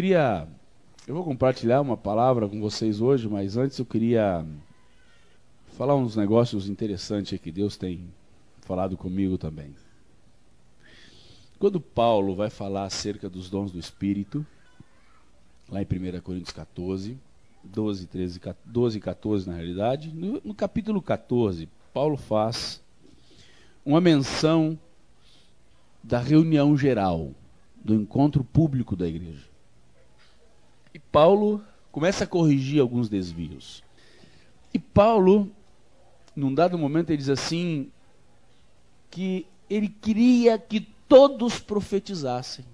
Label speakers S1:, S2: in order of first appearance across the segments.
S1: queria. Eu vou compartilhar uma palavra com vocês hoje, mas antes eu queria falar uns negócios interessantes que Deus tem falado comigo também. Quando Paulo vai falar acerca dos dons do Espírito, lá em 1 Coríntios 14, 12, 13, 12 e 14 na realidade, no, no capítulo 14, Paulo faz uma menção da reunião geral, do encontro público da igreja. Paulo começa a corrigir alguns desvios. E Paulo, num dado momento, ele diz assim: que ele queria que todos profetizassem.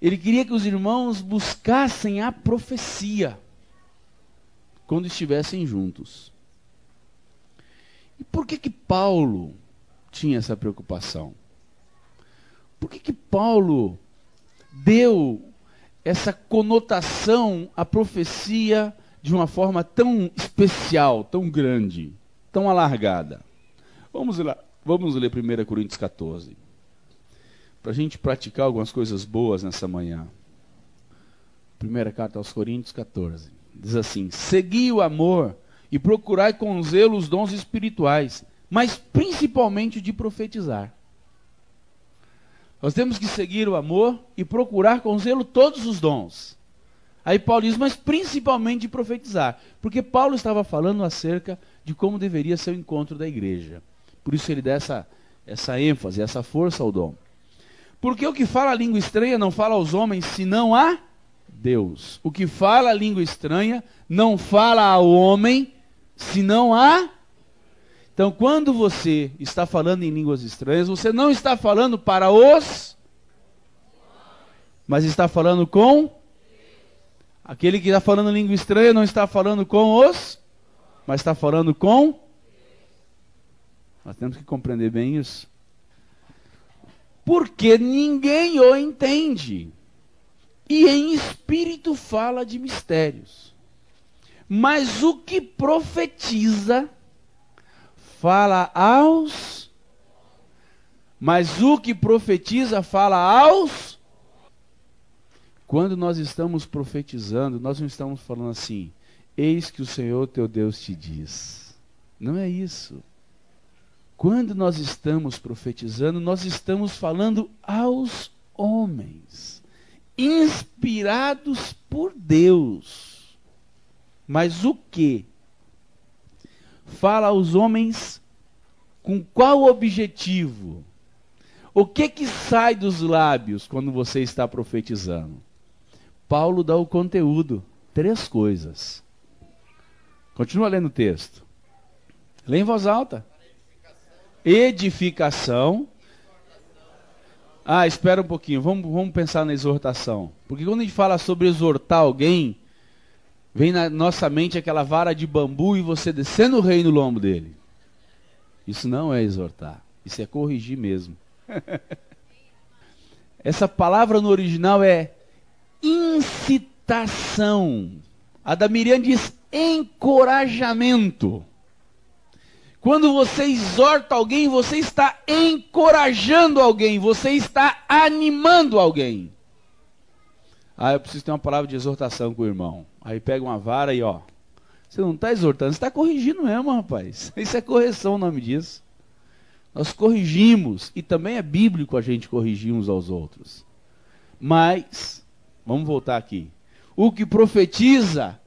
S1: Ele queria que os irmãos buscassem a profecia quando estivessem juntos. E por que que Paulo tinha essa preocupação? Por que que Paulo deu essa conotação à profecia de uma forma tão especial, tão grande, tão alargada? Vamos lá, vamos ler 1 Coríntios 14. Para a gente praticar algumas coisas boas nessa manhã. Primeira carta aos Coríntios 14. Diz assim: Segui o amor e procurai com zelo os dons espirituais, mas principalmente de profetizar. Nós temos que seguir o amor e procurar com zelo todos os dons. Aí Paulo diz, mas principalmente de profetizar, porque Paulo estava falando acerca de como deveria ser o encontro da igreja. Por isso ele dá essa, essa ênfase, essa força ao dom. Porque o que fala a língua estranha não fala aos homens, senão a Deus. O que fala a língua estranha não fala ao homem, senão a. Então, quando você está falando em línguas estranhas, você não está falando para os, mas está falando com. Aquele que está falando língua estranha não está falando com os, mas está falando com. Nós temos que compreender bem isso. Porque ninguém o entende. E em espírito fala de mistérios. Mas o que profetiza fala aos. Mas o que profetiza fala aos. Quando nós estamos profetizando, nós não estamos falando assim: Eis que o Senhor teu Deus te diz. Não é isso. Quando nós estamos profetizando, nós estamos falando aos homens, inspirados por Deus. Mas o que? Fala aos homens com qual objetivo? O que que sai dos lábios quando você está profetizando? Paulo dá o conteúdo, três coisas. Continua lendo o texto. Lê em voz alta. Edificação. Ah, espera um pouquinho. Vamos, vamos pensar na exortação. Porque quando a gente fala sobre exortar alguém, Vem na nossa mente aquela vara de bambu e você descendo o rei no lombo dele. Isso não é exortar, isso é corrigir mesmo. Essa palavra no original é incitação. A da Miriam diz encorajamento. Quando você exorta alguém, você está encorajando alguém, você está animando alguém. Ah, eu preciso ter uma palavra de exortação com o irmão. Aí pega uma vara e ó. Você não está exortando, você está corrigindo mesmo, rapaz. Isso é correção o nome disso. Nós corrigimos, e também é bíblico a gente corrigir uns aos outros. Mas, vamos voltar aqui. O que profetiza,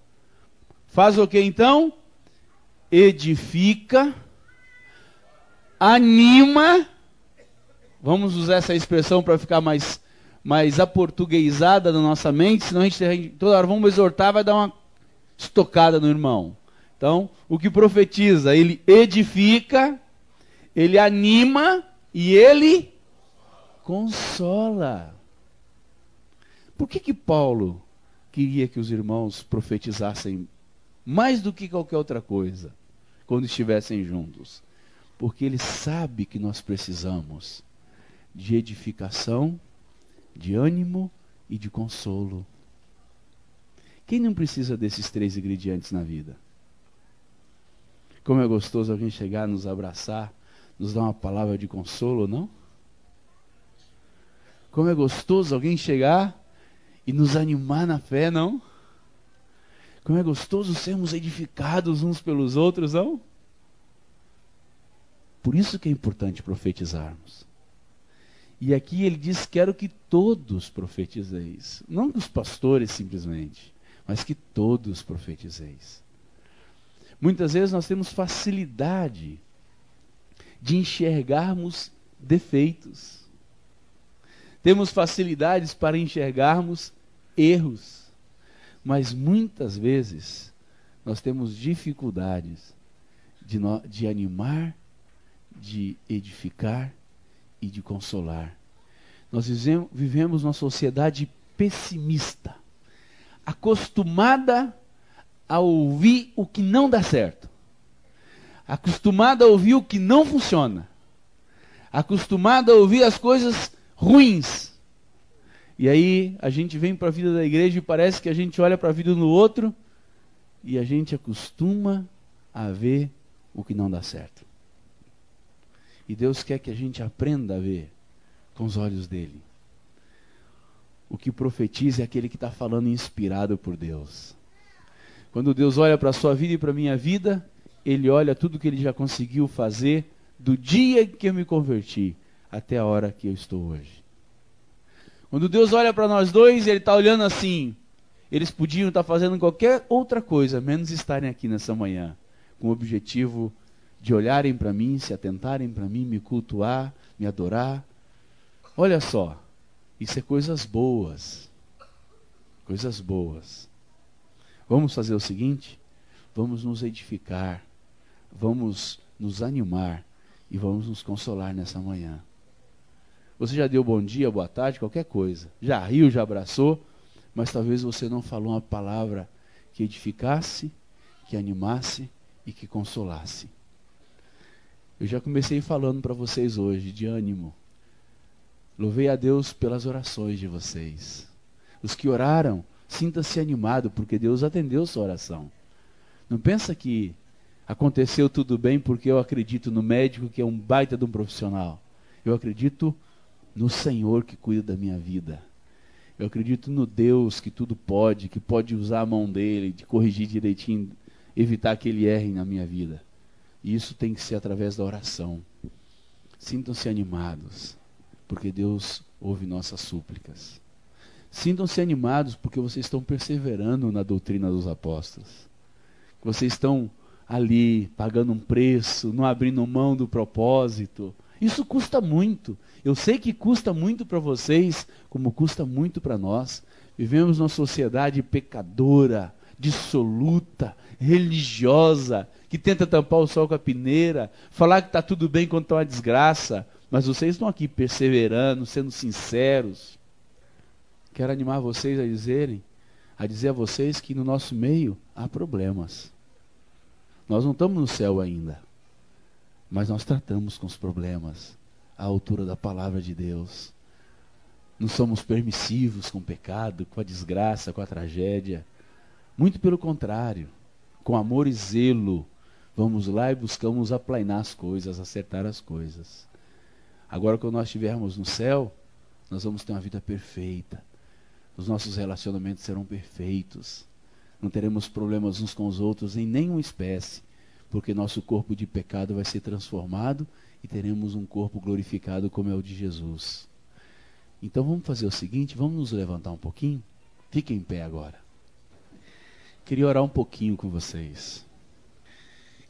S1: faz o que então? Edifica, anima. Vamos usar essa expressão para ficar mais mais aportuguesada na nossa mente, senão a gente toda hora vamos exortar, vai dar uma estocada no irmão. Então, o que profetiza, ele edifica, ele anima e ele consola. Por que que Paulo queria que os irmãos profetizassem mais do que qualquer outra coisa quando estivessem juntos? Porque ele sabe que nós precisamos de edificação de ânimo e de consolo. Quem não precisa desses três ingredientes na vida? Como é gostoso alguém chegar, nos abraçar, nos dar uma palavra de consolo, não? Como é gostoso alguém chegar e nos animar na fé, não? Como é gostoso sermos edificados uns pelos outros, não? Por isso que é importante profetizarmos. E aqui ele diz: Quero que todos profetizeis. Não os pastores simplesmente, mas que todos profetizeis. Muitas vezes nós temos facilidade de enxergarmos defeitos. Temos facilidades para enxergarmos erros. Mas muitas vezes nós temos dificuldades de, no, de animar, de edificar e de consolar. Nós vivemos numa sociedade pessimista, acostumada a ouvir o que não dá certo, acostumada a ouvir o que não funciona, acostumada a ouvir as coisas ruins. E aí a gente vem para a vida da igreja e parece que a gente olha para a vida do outro e a gente acostuma a ver o que não dá certo. E Deus quer que a gente aprenda a ver com os olhos dele. O que profetiza é aquele que está falando inspirado por Deus. Quando Deus olha para a sua vida e para a minha vida, Ele olha tudo que Ele já conseguiu fazer do dia que eu me converti até a hora que eu estou hoje. Quando Deus olha para nós dois, Ele está olhando assim. Eles podiam estar tá fazendo qualquer outra coisa, menos estarem aqui nessa manhã, com o objetivo de olharem para mim, se atentarem para mim, me cultuar, me adorar. Olha só, isso é coisas boas. Coisas boas. Vamos fazer o seguinte? Vamos nos edificar, vamos nos animar e vamos nos consolar nessa manhã. Você já deu bom dia, boa tarde, qualquer coisa. Já riu, já abraçou, mas talvez você não falou uma palavra que edificasse, que animasse e que consolasse. Eu já comecei falando para vocês hoje de ânimo. Louvei a Deus pelas orações de vocês. Os que oraram, sinta-se animado, porque Deus atendeu sua oração. Não pensa que aconteceu tudo bem porque eu acredito no médico que é um baita de um profissional. Eu acredito no Senhor que cuida da minha vida. Eu acredito no Deus que tudo pode, que pode usar a mão dele, de corrigir direitinho, evitar que ele erre na minha vida. E isso tem que ser através da oração. Sintam-se animados, porque Deus ouve nossas súplicas. Sintam-se animados porque vocês estão perseverando na doutrina dos apóstolos. Vocês estão ali pagando um preço, não abrindo mão do propósito. Isso custa muito. Eu sei que custa muito para vocês, como custa muito para nós. Vivemos numa sociedade pecadora, dissoluta, religiosa, que tenta tampar o sol com a peneira, falar que está tudo bem quando está uma desgraça, mas vocês estão aqui perseverando, sendo sinceros. Quero animar vocês a dizerem, a dizer a vocês que no nosso meio há problemas. Nós não estamos no céu ainda, mas nós tratamos com os problemas à altura da palavra de Deus. Não somos permissivos com o pecado, com a desgraça, com a tragédia. Muito pelo contrário, com amor e zelo, Vamos lá e buscamos aplainar as coisas, acertar as coisas. Agora, quando nós estivermos no céu, nós vamos ter uma vida perfeita. Os nossos relacionamentos serão perfeitos. Não teremos problemas uns com os outros em nenhuma espécie, porque nosso corpo de pecado vai ser transformado e teremos um corpo glorificado como é o de Jesus. Então vamos fazer o seguinte, vamos nos levantar um pouquinho? Fiquem em pé agora. Queria orar um pouquinho com vocês.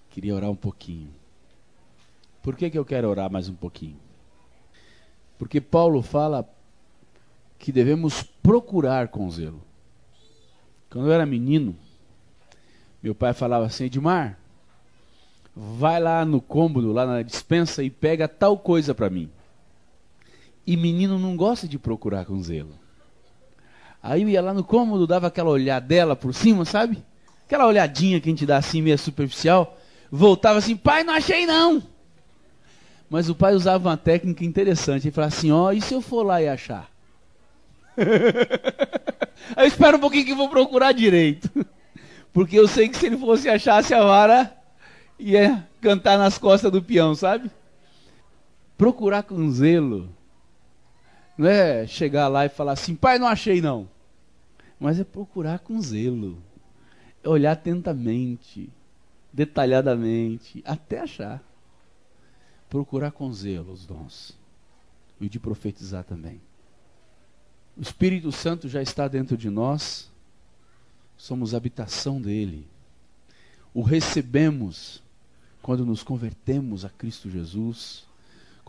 S1: Queria orar um pouquinho. Por que, que eu quero orar mais um pouquinho? Porque Paulo fala que devemos procurar com zelo. Quando eu era menino, meu pai falava assim: Edmar, vai lá no cômodo, lá na dispensa e pega tal coisa para mim. E menino não gosta de procurar com zelo. Aí eu ia lá no cômodo, dava aquela olhadela por cima, sabe? Aquela olhadinha que a gente dá assim, meio superficial voltava assim, pai, não achei não. Mas o pai usava uma técnica interessante. Ele falava assim, ó, oh, e se eu for lá e achar? eu espero um pouquinho que vou procurar direito. Porque eu sei que se ele fosse achasse a vara, ia cantar nas costas do peão, sabe? Procurar com zelo. Não é chegar lá e falar assim, pai, não achei não. mas é procurar com zelo, é olhar atentamente, detalhadamente, até achar. Procurar com zelo os dons e de profetizar também. O Espírito Santo já está dentro de nós, somos habitação dele. O recebemos quando nos convertemos a Cristo Jesus,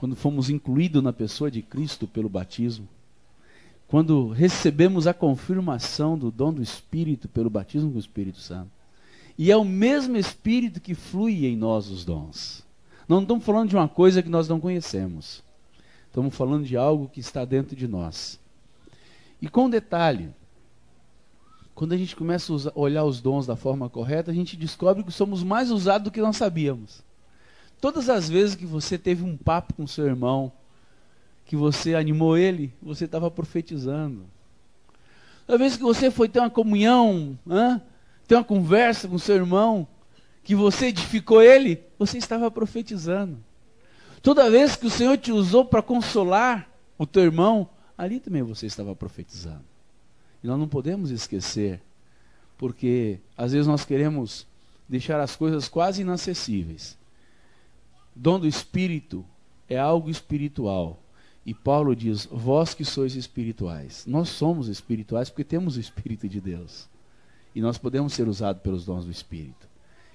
S1: quando fomos incluídos na pessoa de Cristo pelo batismo, quando recebemos a confirmação do dom do Espírito pelo batismo com o Espírito Santo. E é o mesmo Espírito que flui em nós os dons. Não estamos falando de uma coisa que nós não conhecemos. Estamos falando de algo que está dentro de nós. E com detalhe, quando a gente começa a olhar os dons da forma correta, a gente descobre que somos mais usados do que nós sabíamos. Todas as vezes que você teve um papo com seu irmão, que você animou ele, você estava profetizando. Toda vez que você foi ter uma comunhão, ter uma conversa com seu irmão, que você edificou ele, você estava profetizando. Toda vez que o Senhor te usou para consolar o teu irmão, ali também você estava profetizando. E nós não podemos esquecer, porque às vezes nós queremos deixar as coisas quase inacessíveis. Dom do Espírito é algo espiritual. E Paulo diz: Vós que sois espirituais. Nós somos espirituais porque temos o Espírito de Deus. E nós podemos ser usados pelos dons do Espírito.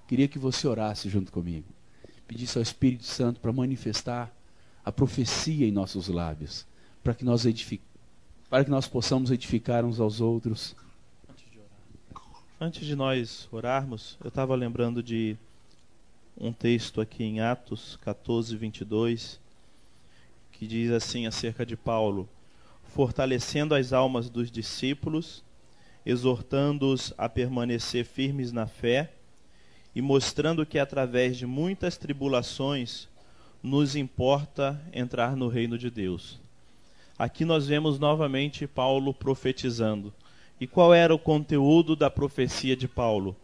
S1: Queria que você orasse junto comigo. Pedisse ao Espírito Santo para manifestar a profecia em nossos lábios. Para que nós para que nós possamos edificar uns aos outros.
S2: Antes de nós orarmos, eu estava lembrando de um texto aqui em Atos 14, 22, que diz assim acerca de Paulo: fortalecendo as almas dos discípulos, exortando-os a permanecer firmes na fé e mostrando que através de muitas tribulações nos importa entrar no reino de Deus. Aqui nós vemos novamente Paulo profetizando. E qual era o conteúdo da profecia de Paulo?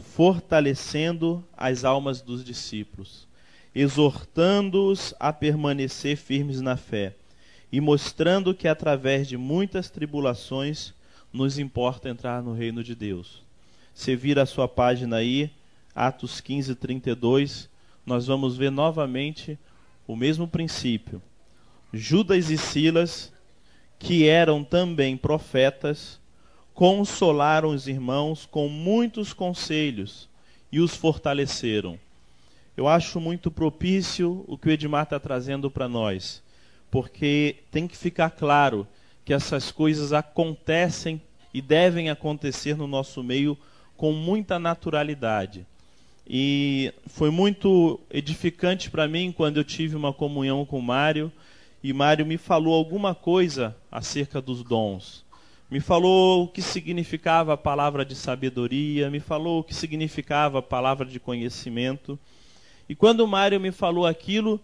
S2: Fortalecendo as almas dos discípulos, exortando-os a permanecer firmes na fé e mostrando que através de muitas tribulações nos importa entrar no reino de Deus. Você vira a sua página aí, Atos 15, 32, nós vamos ver novamente o mesmo princípio. Judas e Silas, que eram também profetas, consolaram os irmãos com muitos conselhos e os fortaleceram. Eu acho muito propício o que o Edmar está trazendo para nós, porque tem que ficar claro que essas coisas acontecem e devem acontecer no nosso meio com muita naturalidade. E foi muito edificante para mim quando eu tive uma comunhão com Mário e Mário me falou alguma coisa acerca dos dons. Me falou o que significava a palavra de sabedoria, me falou o que significava a palavra de conhecimento. E quando o Mário me falou aquilo,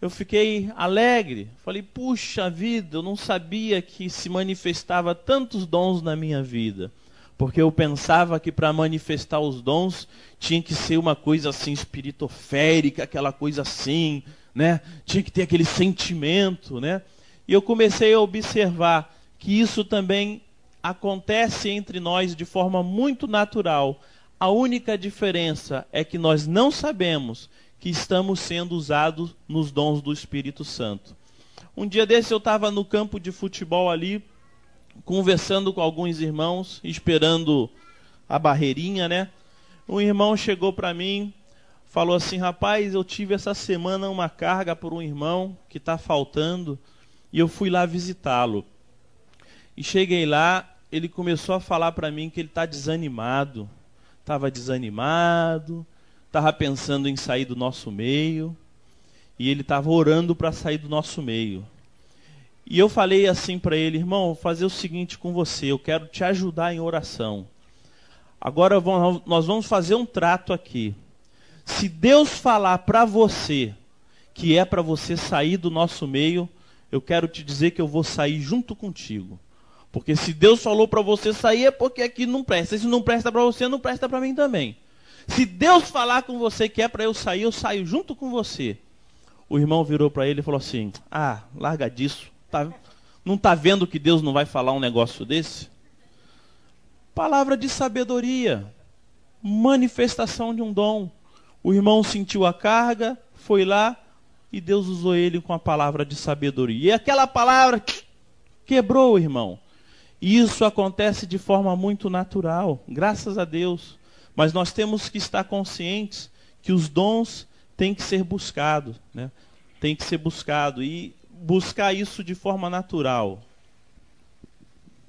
S2: eu fiquei alegre. Falei, puxa vida, eu não sabia que se manifestava tantos dons na minha vida. Porque eu pensava que para manifestar os dons tinha que ser uma coisa assim espiritoférica, aquela coisa assim, né? Tinha que ter aquele sentimento, né? E eu comecei a observar que isso também acontece entre nós de forma muito natural. A única diferença é que nós não sabemos que estamos sendo usados nos dons do Espírito Santo. Um dia desse eu estava no campo de futebol ali, conversando com alguns irmãos, esperando a barreirinha, né? Um irmão chegou para mim falou assim: rapaz, eu tive essa semana uma carga por um irmão que está faltando e eu fui lá visitá-lo. E cheguei lá, ele começou a falar para mim que ele está desanimado, estava desanimado, estava pensando em sair do nosso meio e ele estava orando para sair do nosso meio. E eu falei assim para ele, irmão, vou fazer o seguinte com você, eu quero te ajudar em oração. Agora nós vamos fazer um trato aqui. Se Deus falar para você que é para você sair do nosso meio, eu quero te dizer que eu vou sair junto contigo. Porque se Deus falou para você sair é porque aqui não presta. Se não presta para você, não presta para mim também. Se Deus falar com você que é para eu sair, eu saio junto com você. O irmão virou para ele e falou assim: Ah, larga disso. Tá, não está vendo que Deus não vai falar um negócio desse? Palavra de sabedoria, manifestação de um dom. O irmão sentiu a carga, foi lá e Deus usou ele com a palavra de sabedoria. E aquela palavra quebrou o irmão. E isso acontece de forma muito natural, graças a Deus. Mas nós temos que estar conscientes que os dons têm que ser buscados, né? Tem que ser buscado e buscar isso de forma natural.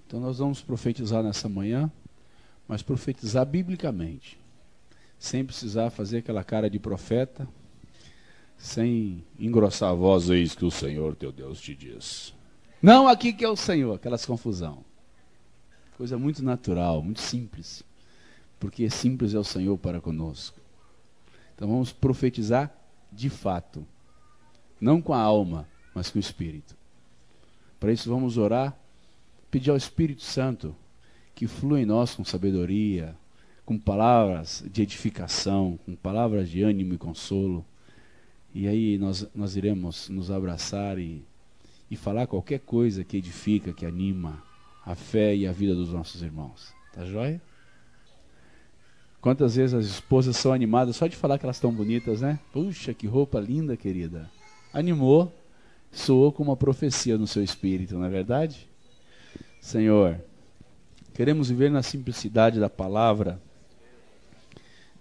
S1: Então nós vamos profetizar nessa manhã, mas profetizar biblicamente, sem precisar fazer aquela cara de profeta, sem engrossar a voz, eis que o Senhor teu Deus te diz. Não aqui que é o Senhor, aquelas confusão. Coisa muito natural, muito simples. Porque simples é o Senhor para conosco. Então vamos profetizar de fato. Não com a alma, mas com o Espírito. Para isso vamos orar, pedir ao Espírito Santo que flua em nós com sabedoria, com palavras de edificação, com palavras de ânimo e consolo. E aí nós, nós iremos nos abraçar e, e falar qualquer coisa que edifica, que anima a fé e a vida dos nossos irmãos. Tá joia? Quantas vezes as esposas são animadas só de falar que elas estão bonitas, né? Puxa, que roupa linda, querida. Animou, soou como uma profecia no seu espírito, não é verdade? Senhor, queremos viver na simplicidade da palavra.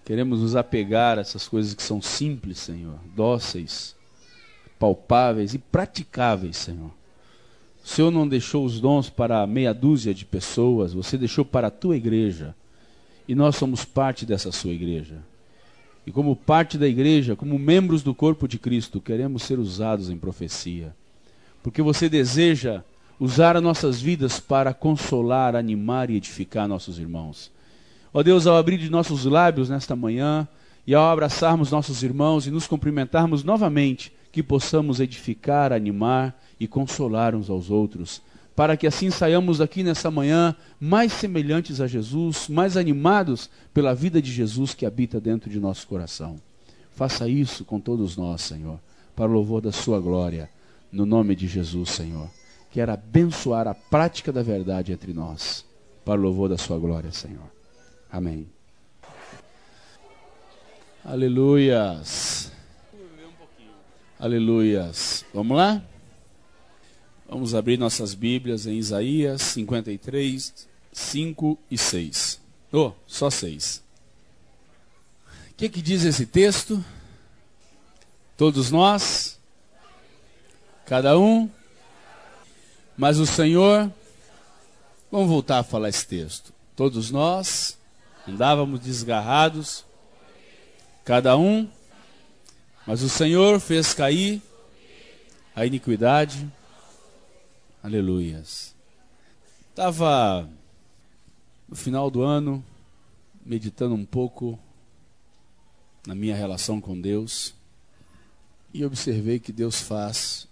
S1: Queremos nos apegar a essas coisas que são simples, Senhor, dóceis, palpáveis e praticáveis, Senhor. O Senhor não deixou os dons para meia dúzia de pessoas, você deixou para a tua igreja. E nós somos parte dessa sua igreja. E como parte da igreja, como membros do corpo de Cristo, queremos ser usados em profecia. Porque você deseja usar as nossas vidas para consolar, animar e edificar nossos irmãos. Ó Deus, ao abrir de nossos lábios nesta manhã e ao abraçarmos nossos irmãos e nos cumprimentarmos novamente, que possamos edificar, animar e consolar uns aos outros para que assim saiamos aqui nessa manhã mais semelhantes a Jesus, mais animados pela vida de Jesus que habita dentro de nosso coração. Faça isso com todos nós, Senhor, para o louvor da Sua glória, no nome de Jesus, Senhor. Quero abençoar a prática da verdade entre nós, para o louvor da Sua glória, Senhor. Amém. Aleluias. Aleluias. Vamos lá? Vamos abrir nossas Bíblias em Isaías 53, 5 e 6. Oh, só 6. O que, que diz esse texto? Todos nós, cada um, mas o Senhor. Vamos voltar a falar esse texto. Todos nós andávamos desgarrados, cada um, mas o Senhor fez cair a iniquidade Aleluias. Estava no final do ano meditando um pouco na minha relação com Deus e observei que Deus faz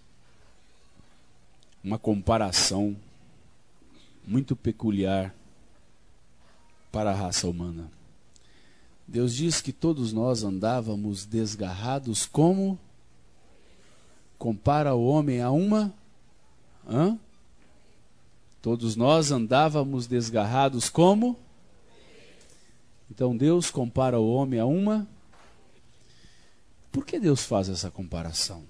S1: uma comparação muito peculiar para a raça humana. Deus diz que todos nós andávamos desgarrados como compara o homem a uma Hã? Todos nós andávamos desgarrados como? Então Deus compara o homem a uma. Por que Deus faz essa comparação?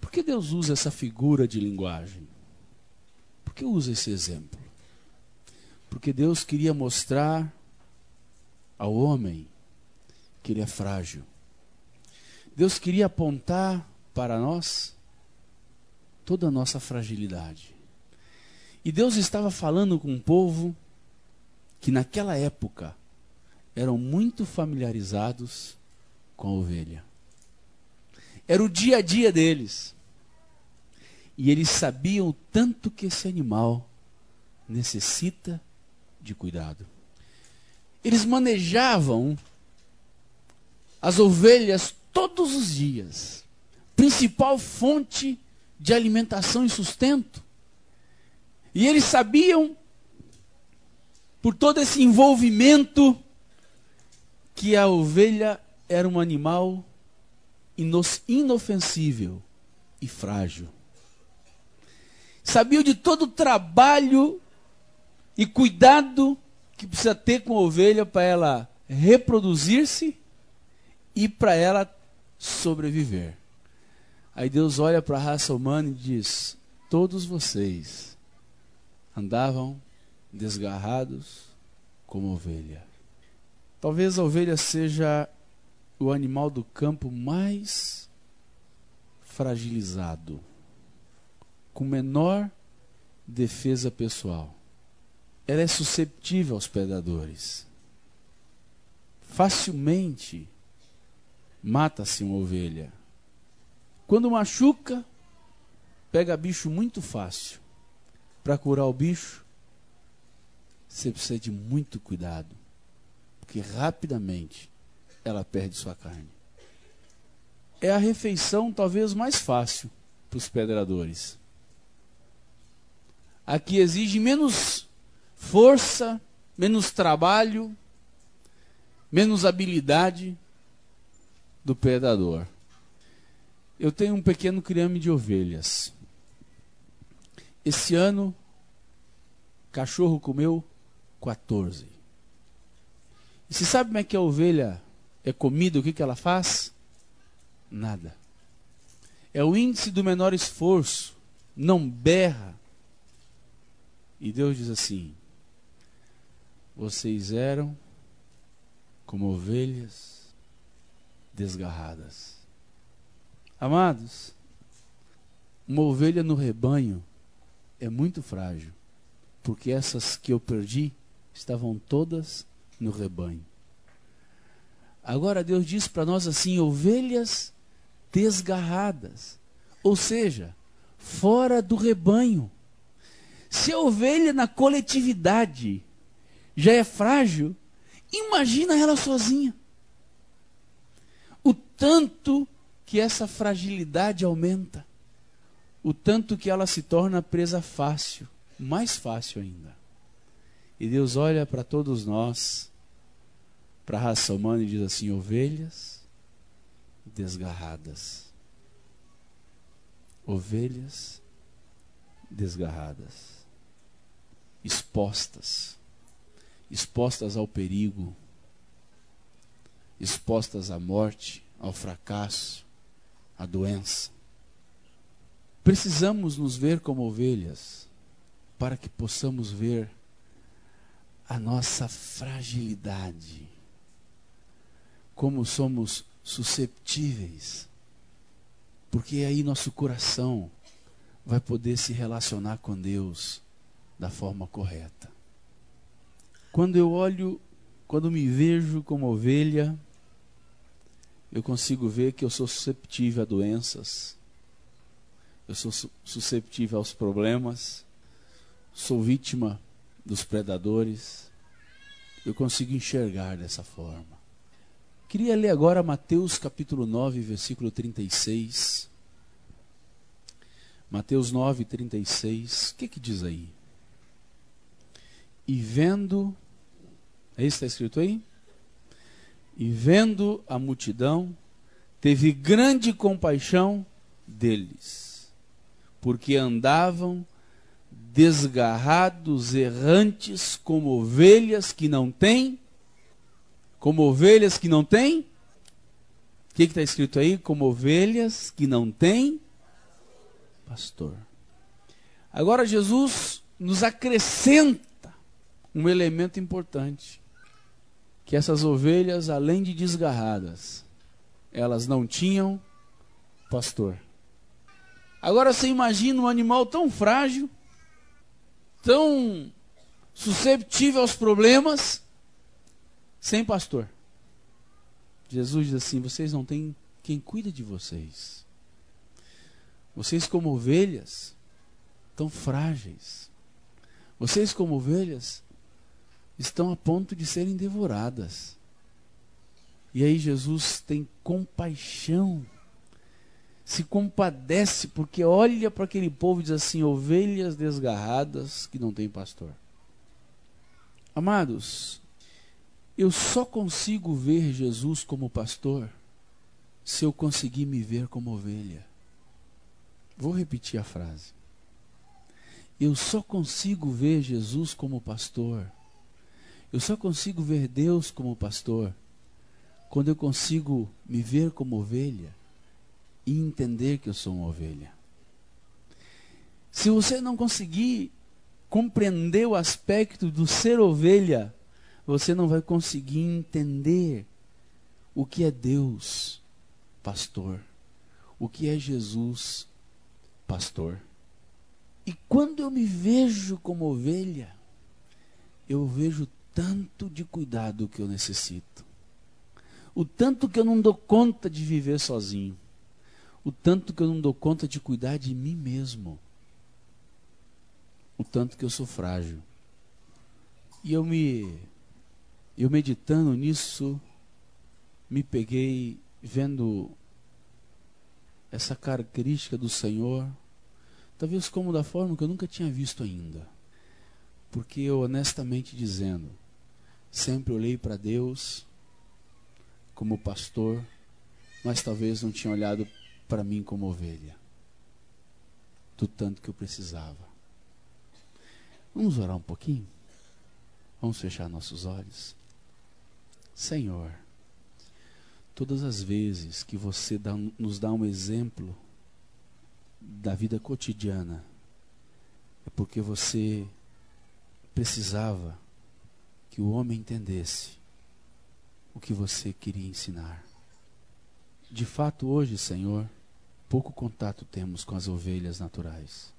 S1: Por que Deus usa essa figura de linguagem? Por que usa esse exemplo? Porque Deus queria mostrar ao homem que ele é frágil. Deus queria apontar para nós toda a nossa fragilidade. E Deus estava falando com um povo que naquela época eram muito familiarizados com a ovelha. Era o dia a dia deles. E eles sabiam o tanto que esse animal necessita de cuidado. Eles manejavam as ovelhas todos os dias. Principal fonte de alimentação e sustento. E eles sabiam, por todo esse envolvimento, que a ovelha era um animal inofensível e frágil. Sabiam de todo o trabalho e cuidado que precisa ter com a ovelha para ela reproduzir-se e para ela sobreviver. Aí Deus olha para a raça humana e diz: Todos vocês andavam desgarrados como ovelha. Talvez a ovelha seja o animal do campo mais fragilizado, com menor defesa pessoal. Ela é susceptível aos predadores. Facilmente mata-se uma ovelha. Quando machuca, pega bicho muito fácil. Para curar o bicho, você precisa de muito cuidado, porque rapidamente ela perde sua carne. É a refeição talvez mais fácil para os pedradores. Aqui exige menos força, menos trabalho, menos habilidade do predador. Eu tenho um pequeno criame de ovelhas. Esse ano, cachorro comeu 14. E você sabe como é que a ovelha é comida? O que, que ela faz? Nada. É o índice do menor esforço. Não berra. E Deus diz assim: Vocês eram como ovelhas desgarradas. Amados, uma ovelha no rebanho é muito frágil, porque essas que eu perdi estavam todas no rebanho. Agora Deus diz para nós assim: ovelhas desgarradas, ou seja, fora do rebanho. Se a ovelha na coletividade já é frágil, imagina ela sozinha. O tanto que essa fragilidade aumenta, o tanto que ela se torna presa fácil, mais fácil ainda. E Deus olha para todos nós, para a raça humana, e diz assim: ovelhas desgarradas. Ovelhas desgarradas, expostas, expostas ao perigo, expostas à morte, ao fracasso, à doença. Precisamos nos ver como ovelhas para que possamos ver a nossa fragilidade, como somos susceptíveis, porque aí nosso coração vai poder se relacionar com Deus da forma correta. Quando eu olho, quando me vejo como ovelha, eu consigo ver que eu sou susceptível a doenças, eu sou susceptível aos problemas, sou vítima dos predadores, eu consigo enxergar dessa forma. Queria ler agora Mateus capítulo 9, versículo 36. Mateus 9, 36. O que, que diz aí? E vendo, é isso que está escrito aí? E vendo a multidão, teve grande compaixão deles, porque andavam desgarrados, errantes, como ovelhas que não têm. Como ovelhas que não têm. O que está escrito aí? Como ovelhas que não têm pastor. Agora Jesus nos acrescenta um elemento importante. Que essas ovelhas, além de desgarradas, elas não tinham pastor. Agora você imagina um animal tão frágil tão susceptível aos problemas sem pastor. Jesus diz assim: vocês não têm quem cuida de vocês. Vocês, como ovelhas, tão frágeis. Vocês, como ovelhas, estão a ponto de serem devoradas. E aí Jesus tem compaixão se compadece, porque olha para aquele povo e diz assim: ovelhas desgarradas que não têm pastor. Amados, eu só consigo ver Jesus como pastor se eu conseguir me ver como ovelha. Vou repetir a frase. eu só consigo ver Jesus como pastor. Eu só consigo ver Deus como pastor quando eu consigo me ver como ovelha e entender que eu sou uma ovelha. Se você não conseguir compreender o aspecto do ser ovelha, você não vai conseguir entender o que é Deus, pastor, o que é Jesus, pastor. E quando eu me vejo como ovelha, eu vejo tanto de cuidado que eu necessito. O tanto que eu não dou conta de viver sozinho. O tanto que eu não dou conta de cuidar de mim mesmo o tanto que eu sou frágil. E eu me eu meditando nisso, me peguei vendo essa característica do Senhor, talvez como da forma que eu nunca tinha visto ainda. Porque eu honestamente dizendo, sempre olhei para Deus como pastor, mas talvez não tinha olhado para mim como ovelha. Do tanto que eu precisava. Vamos orar um pouquinho? Vamos fechar nossos olhos? Senhor, todas as vezes que você dá, nos dá um exemplo da vida cotidiana, é porque você precisava que o homem entendesse o que você queria ensinar. De fato, hoje, Senhor, pouco contato temos com as ovelhas naturais.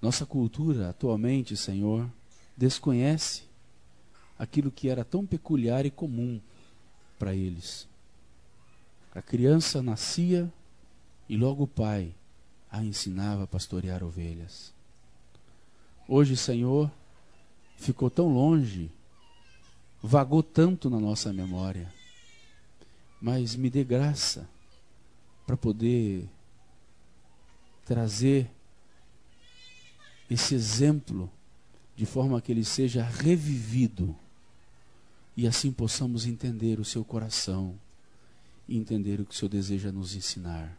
S1: Nossa cultura atualmente, Senhor, desconhece aquilo que era tão peculiar e comum para eles. A criança nascia e logo o pai a ensinava a pastorear ovelhas. Hoje, Senhor, ficou tão longe, vagou tanto na nossa memória, mas me dê graça para poder trazer esse exemplo de forma que ele seja revivido e assim possamos entender o seu coração e entender o que o Senhor deseja nos ensinar.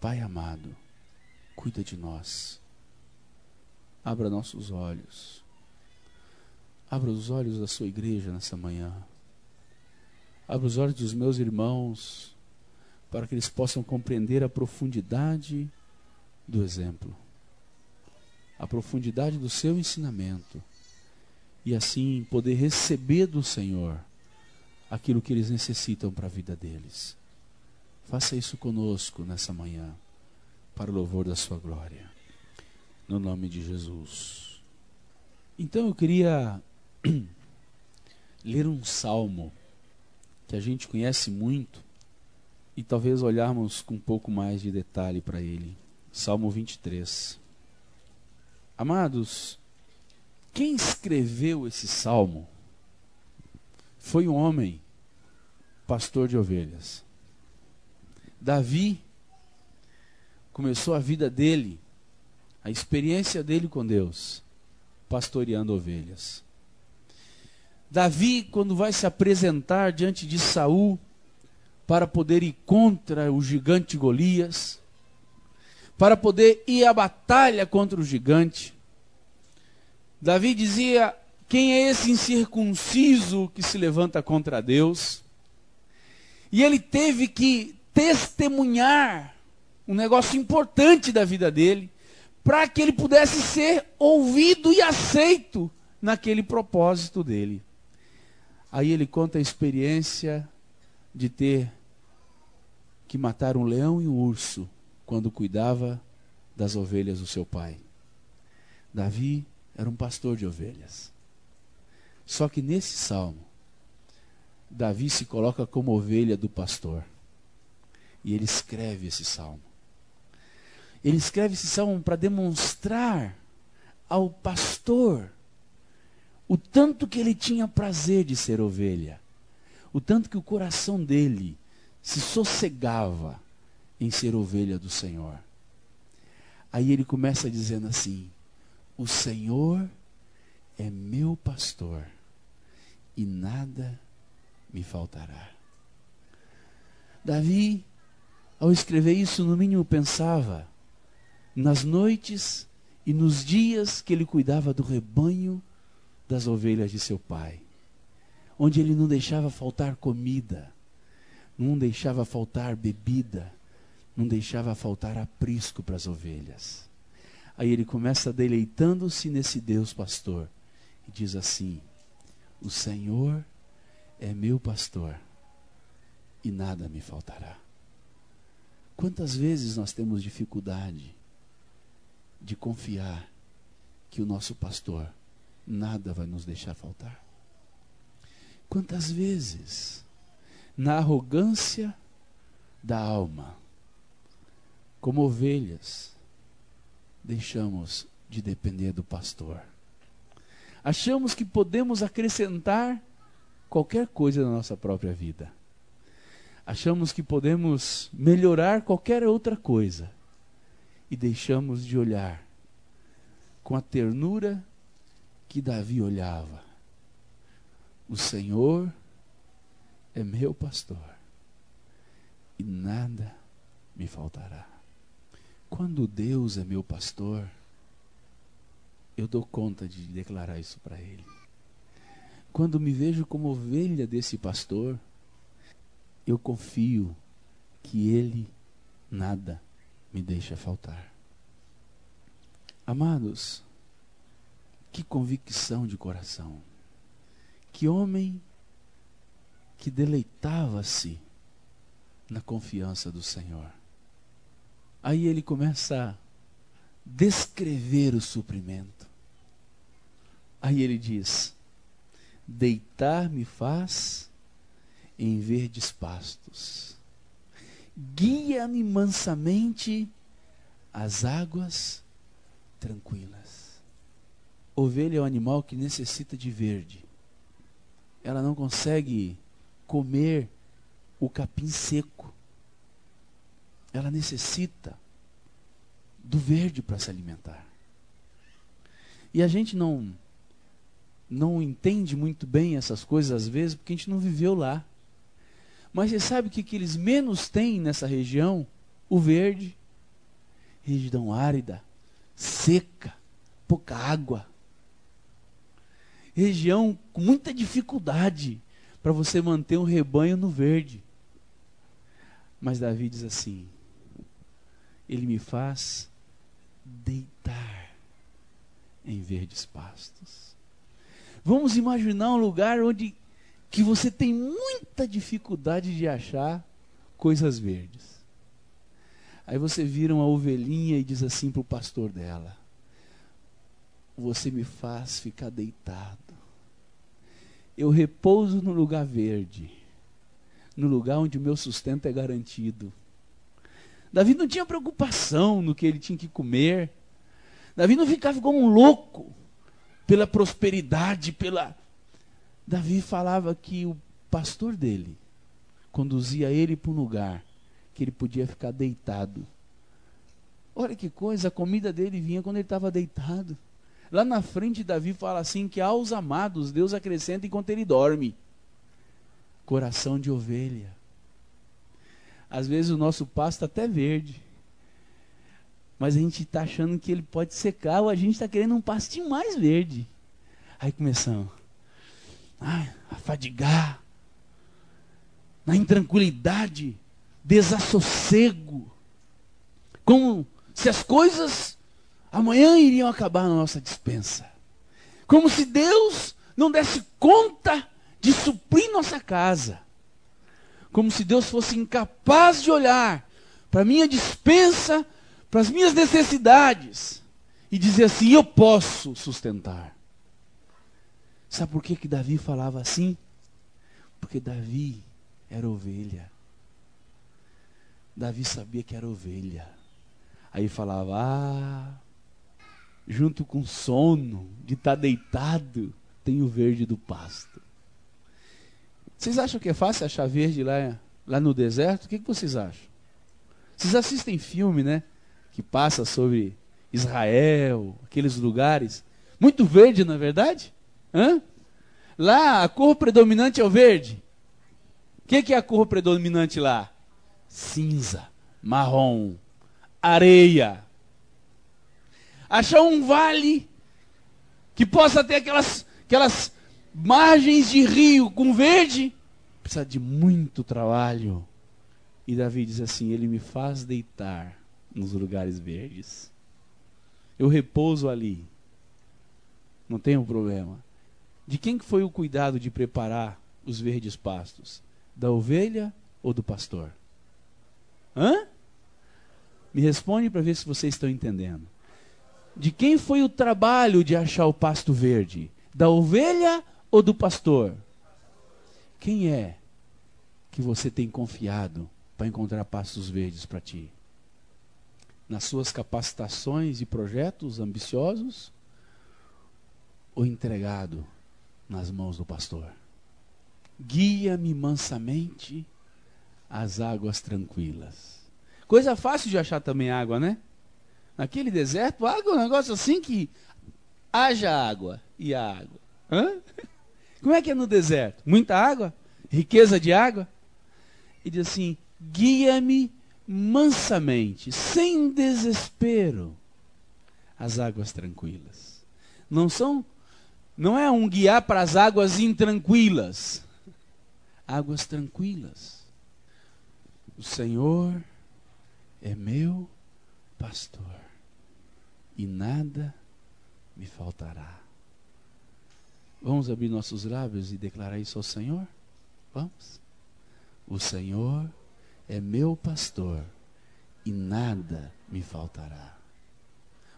S1: Pai amado, cuida de nós. Abra nossos olhos. Abra os olhos da sua igreja nessa manhã. Abra os olhos dos meus irmãos para que eles possam compreender a profundidade do exemplo a profundidade do seu ensinamento e assim poder receber do Senhor aquilo que eles necessitam para a vida deles. Faça isso conosco nessa manhã, para o louvor da sua glória. No nome de Jesus. Então eu queria ler um salmo que a gente conhece muito e talvez olharmos com um pouco mais de detalhe para ele. Salmo 23. Amados, quem escreveu esse salmo foi um homem, pastor de ovelhas. Davi começou a vida dele, a experiência dele com Deus, pastoreando ovelhas. Davi, quando vai se apresentar diante de Saul para poder ir contra o gigante Golias, para poder ir à batalha contra o gigante. Davi dizia: Quem é esse incircunciso que se levanta contra Deus? E ele teve que testemunhar um negócio importante da vida dele, para que ele pudesse ser ouvido e aceito naquele propósito dele. Aí ele conta a experiência de ter que matar um leão e um urso quando cuidava das ovelhas do seu pai. Davi era um pastor de ovelhas. Só que nesse salmo, Davi se coloca como ovelha do pastor. E ele escreve esse salmo. Ele escreve esse salmo para demonstrar ao pastor o tanto que ele tinha prazer de ser ovelha, o tanto que o coração dele se sossegava em ser ovelha do Senhor. Aí ele começa dizendo assim: O Senhor é meu pastor e nada me faltará. Davi, ao escrever isso, no mínimo pensava: nas noites e nos dias que ele cuidava do rebanho das ovelhas de seu pai, onde ele não deixava faltar comida, não deixava faltar bebida, não deixava faltar aprisco para as ovelhas. Aí ele começa deleitando-se nesse Deus pastor e diz assim: O Senhor é meu pastor e nada me faltará. Quantas vezes nós temos dificuldade de confiar que o nosso pastor nada vai nos deixar faltar? Quantas vezes, na arrogância da alma, como ovelhas, deixamos de depender do pastor? Achamos que podemos acrescentar qualquer coisa na nossa própria vida. Achamos que podemos melhorar qualquer outra coisa e deixamos de olhar com a ternura que Davi olhava. O Senhor é meu pastor e nada me faltará. Quando Deus é meu pastor, eu dou conta de declarar isso para Ele. Quando me vejo como ovelha desse pastor, eu confio que Ele nada me deixa faltar. Amados, que convicção de coração. Que homem que deleitava-se na confiança do Senhor. Aí ele começa a descrever o suprimento. Aí ele diz: Deitar-me faz em verdes pastos. Guia-me mansamente às águas tranquilas. Ovelha é um animal que necessita de verde. Ela não consegue comer o capim seco. Ela necessita do verde para se alimentar. E a gente não não entende muito bem essas coisas às vezes porque a gente não viveu lá. Mas você sabe o que, que eles menos têm nessa região? O verde. Região árida, seca, pouca água. Região com muita dificuldade para você manter um rebanho no verde. Mas Davi diz assim: Ele me faz deitar em verdes pastos. Vamos imaginar um lugar onde que você tem muita dificuldade de achar coisas verdes. Aí você vira uma ovelhinha e diz assim para o pastor dela: Você me faz ficar deitado. Eu repouso no lugar verde, no lugar onde o meu sustento é garantido. Davi não tinha preocupação no que ele tinha que comer. Davi não ficava como um louco pela prosperidade, pela Davi falava que o pastor dele conduzia ele para um lugar que ele podia ficar deitado. Olha que coisa, a comida dele vinha quando ele estava deitado. Lá na frente, Davi fala assim: que aos amados Deus acrescenta enquanto ele dorme. Coração de ovelha. Às vezes o nosso pasto até verde. Mas a gente está achando que ele pode secar, ou a gente está querendo um pastinho mais verde. Aí começamos ai, afadigar, na intranquilidade, desassossego, como se as coisas amanhã iriam acabar na nossa dispensa, como se Deus não desse conta de suprir nossa casa, como se Deus fosse incapaz de olhar para a minha dispensa, para as minhas necessidades e dizer assim: eu posso sustentar. Sabe por que, que Davi falava assim? Porque Davi era ovelha. Davi sabia que era ovelha. Aí falava, ah, junto com sono, de estar tá deitado, tem o verde do pasto. Vocês acham que é fácil achar verde lá, lá no deserto? O que, que vocês acham? Vocês assistem filme, né? Que passa sobre Israel, aqueles lugares. Muito verde, não é verdade? Hã? Lá a cor predominante é o verde. O que, que é a cor predominante lá? Cinza, marrom, areia. achar um vale que possa ter aquelas, aquelas margens de rio com verde, precisa de muito trabalho. E Davi diz assim: Ele me faz deitar nos lugares verdes. Eu repouso ali. Não tenho problema. De quem que foi o cuidado de preparar os verdes pastos? Da ovelha ou do pastor? Hã? Me responde para ver se vocês estão entendendo. De quem foi o trabalho de achar o pasto verde? Da ovelha ou do pastor? Quem é que você tem confiado para encontrar pastos verdes para ti? Nas suas capacitações e projetos ambiciosos? Ou entregado nas mãos do pastor? Guia-me mansamente às águas tranquilas. Coisa fácil de achar também água, né? Naquele deserto, água é um negócio assim que haja água e a água. Hã? Como é que é no deserto? Muita água? Riqueza de água? E diz assim: guia-me mansamente, sem desespero, as águas tranquilas. Não são, não é um guiar para as águas intranquilas, águas tranquilas. O Senhor é meu pastor e nada me faltará. Vamos abrir nossos lábios e declarar isso ao Senhor? Vamos? O Senhor é meu pastor e nada me faltará.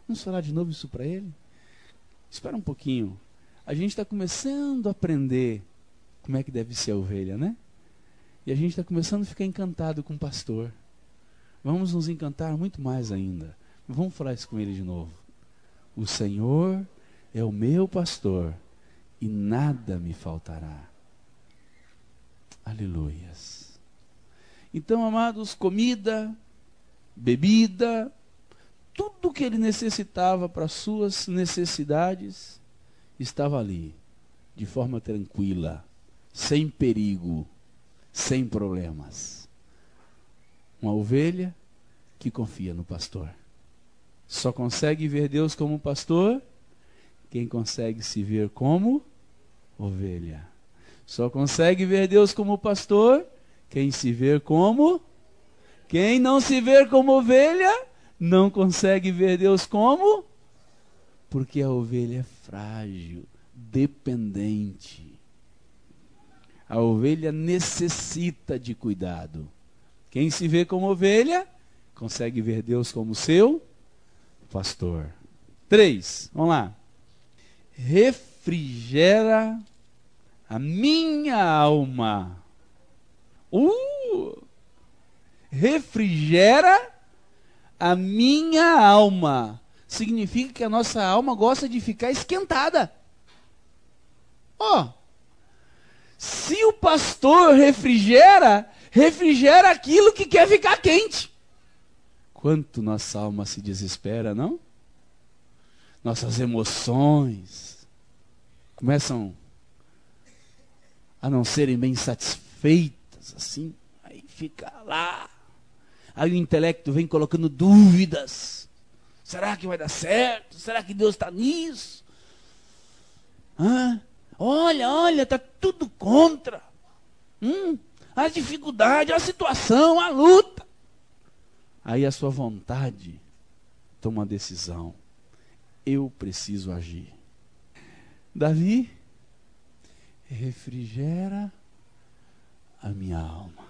S1: Vamos falar de novo isso para ele? Espera um pouquinho. A gente está começando a aprender como é que deve ser a ovelha, né? E a gente está começando a ficar encantado com o pastor. Vamos nos encantar muito mais ainda. Vamos falar isso com ele de novo. O Senhor é o meu pastor e nada me faltará. Aleluias. Então, amados, comida, bebida, tudo que ele necessitava para suas necessidades estava ali, de forma tranquila, sem perigo, sem problemas. Uma ovelha que confia no pastor. Só consegue ver Deus como pastor quem consegue se ver como ovelha. Só consegue ver Deus como pastor quem se vê como. Quem não se vê como ovelha, não consegue ver Deus como. Porque a ovelha é frágil, dependente. A ovelha necessita de cuidado. Quem se vê como ovelha, consegue ver Deus como seu pastor. Três, vamos lá. Refrigera a minha alma. Uh! Refrigera a minha alma. Significa que a nossa alma gosta de ficar esquentada. Ó, oh, se o pastor refrigera, refrigera aquilo que quer ficar quente. Quanto nossa alma se desespera, não? Nossas emoções começam a não serem bem satisfeitas, assim, aí fica lá. Aí o intelecto vem colocando dúvidas. Será que vai dar certo? Será que Deus está nisso? Hã? Olha, olha, está tudo contra. Hum, a dificuldade, a situação, a luta. Aí a sua vontade toma uma decisão. Eu preciso agir. Davi refrigera a minha alma.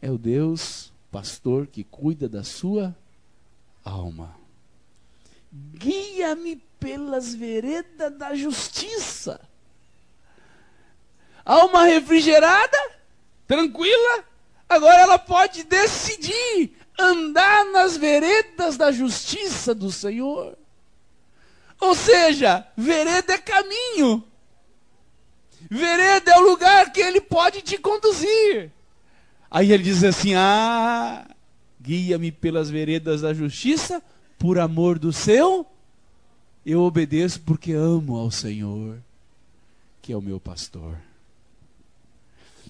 S1: É o Deus pastor que cuida da sua alma. Guia-me pelas veredas da justiça. Alma refrigerada, tranquila, agora ela pode decidir andar nas veredas da justiça do Senhor. Ou seja, vereda é caminho. Vereda é o lugar que ele pode te conduzir. Aí ele diz assim: Ah, guia-me pelas veredas da justiça, por amor do seu, eu obedeço porque amo ao Senhor, que é o meu pastor.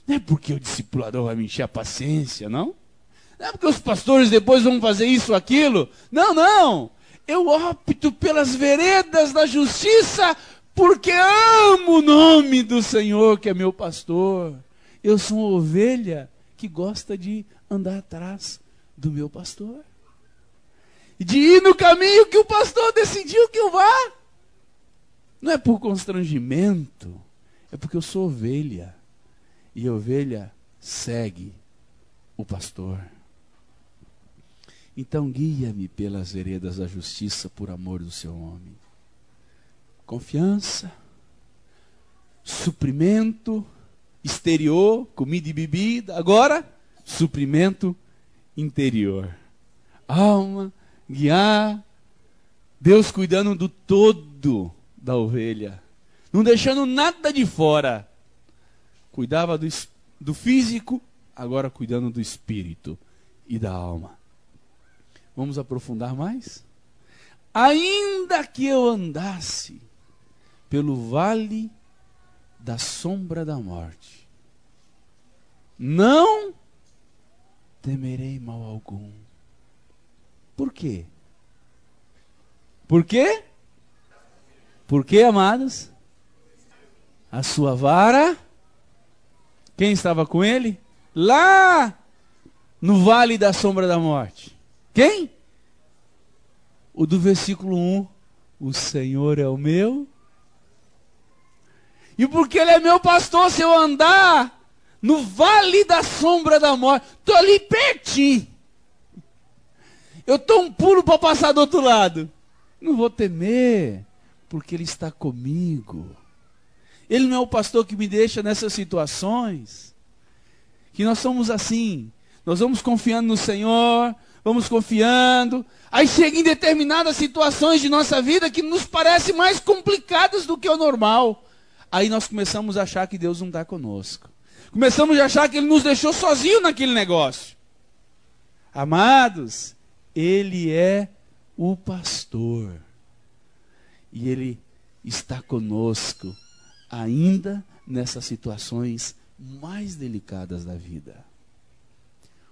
S1: Não é porque o discipulador vai me encher a paciência, não? Não é porque os pastores depois vão fazer isso aquilo. Não, não. eu opto pelas veredas da justiça, porque amo o nome do Senhor, que é meu pastor. Eu sou uma ovelha que gosta de andar atrás do meu pastor. De ir no caminho que o pastor decidiu que eu vá. Não é por constrangimento, é porque eu sou ovelha. E ovelha segue o pastor. Então guia-me pelas veredas da justiça por amor do seu nome. Confiança, suprimento exterior, comida e bebida, agora suprimento interior. Alma, guiar, Deus cuidando do todo da ovelha, não deixando nada de fora. Cuidava do, do físico, agora cuidando do espírito e da alma. Vamos aprofundar mais? Ainda que eu andasse pelo vale da sombra da morte, não temerei mal algum. Por quê? Por quê? Por quê, amados? A sua vara. Quem estava com ele? Lá no vale da sombra da morte. Quem? O do versículo 1. O Senhor é o meu. E porque Ele é meu pastor, se eu andar no vale da sombra da morte, estou ali pertinho. Eu estou um pulo para passar do outro lado. Não vou temer, porque Ele está comigo. Ele não é o pastor que me deixa nessas situações. Que nós somos assim. Nós vamos confiando no Senhor, vamos confiando. Aí chega em determinadas situações de nossa vida que nos parecem mais complicadas do que o normal. Aí nós começamos a achar que Deus não está conosco. Começamos a achar que Ele nos deixou sozinho naquele negócio. Amados, Ele é o pastor. E Ele está conosco ainda nessas situações mais delicadas da vida.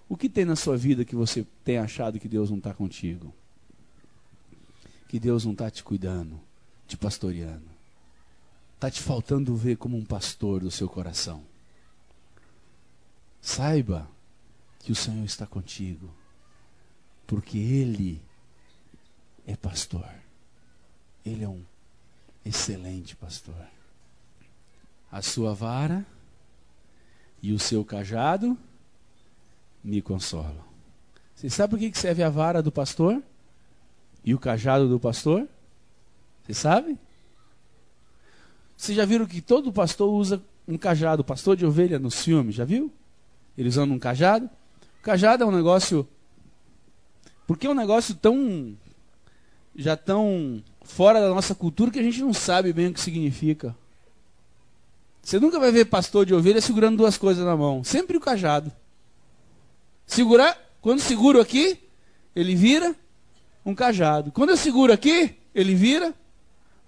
S1: O que tem na sua vida que você tem achado que Deus não está contigo? Que Deus não está te cuidando, te pastoreando? Está te faltando ver como um pastor do seu coração? Saiba que o Senhor está contigo, porque Ele é pastor. Ele é um excelente pastor. A sua vara e o seu cajado me consolam. Você sabe por que serve a vara do pastor? E o cajado do pastor? Você sabe? Vocês já viram que todo pastor usa um cajado, pastor de ovelha nos filmes, já viu? Eles usando um cajado. O cajado é um negócio. Porque é um negócio tão. já tão fora da nossa cultura que a gente não sabe bem o que significa. Você nunca vai ver pastor de ovelha segurando duas coisas na mão. Sempre o cajado. Segurar, quando seguro aqui, ele vira um cajado. Quando eu seguro aqui, ele vira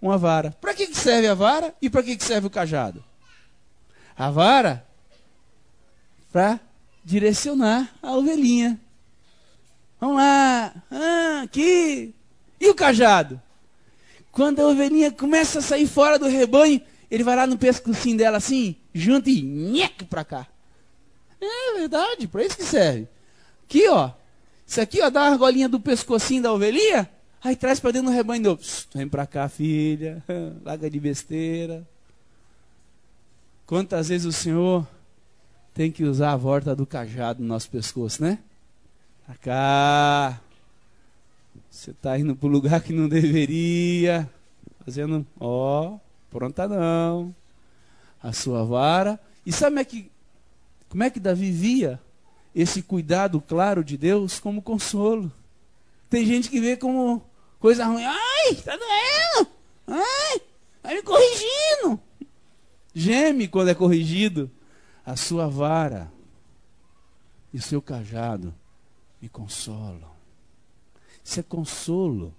S1: uma vara. Para que, serve a vara e para que, que serve o cajado? A vara para direcionar a ovelhinha. Vamos lá, ah, aqui. E o cajado? Quando a ovelhinha começa a sair fora do rebanho, ele vai lá no pescocinho dela assim, junto e nheque para cá. É verdade, para isso que serve. Aqui, ó. Isso aqui, ó, dá uma argolinha do pescocinho da ovelhinha, aí traz para dentro do rebanho. Do... Vem para cá, filha. Larga de besteira. Quantas vezes o Senhor tem que usar a volta do cajado no nosso pescoço, né? Pra cá. Você está indo para o lugar que não deveria. Fazendo, ó, pronta não. A sua vara. E sabe como é que como é que Davi via esse cuidado claro de Deus como consolo? Tem gente que vê como coisa ruim. Ai, tá doendo! Ai, tá me corrigindo! Geme quando é corrigido. A sua vara e o seu cajado me consolam. Isso é consolo,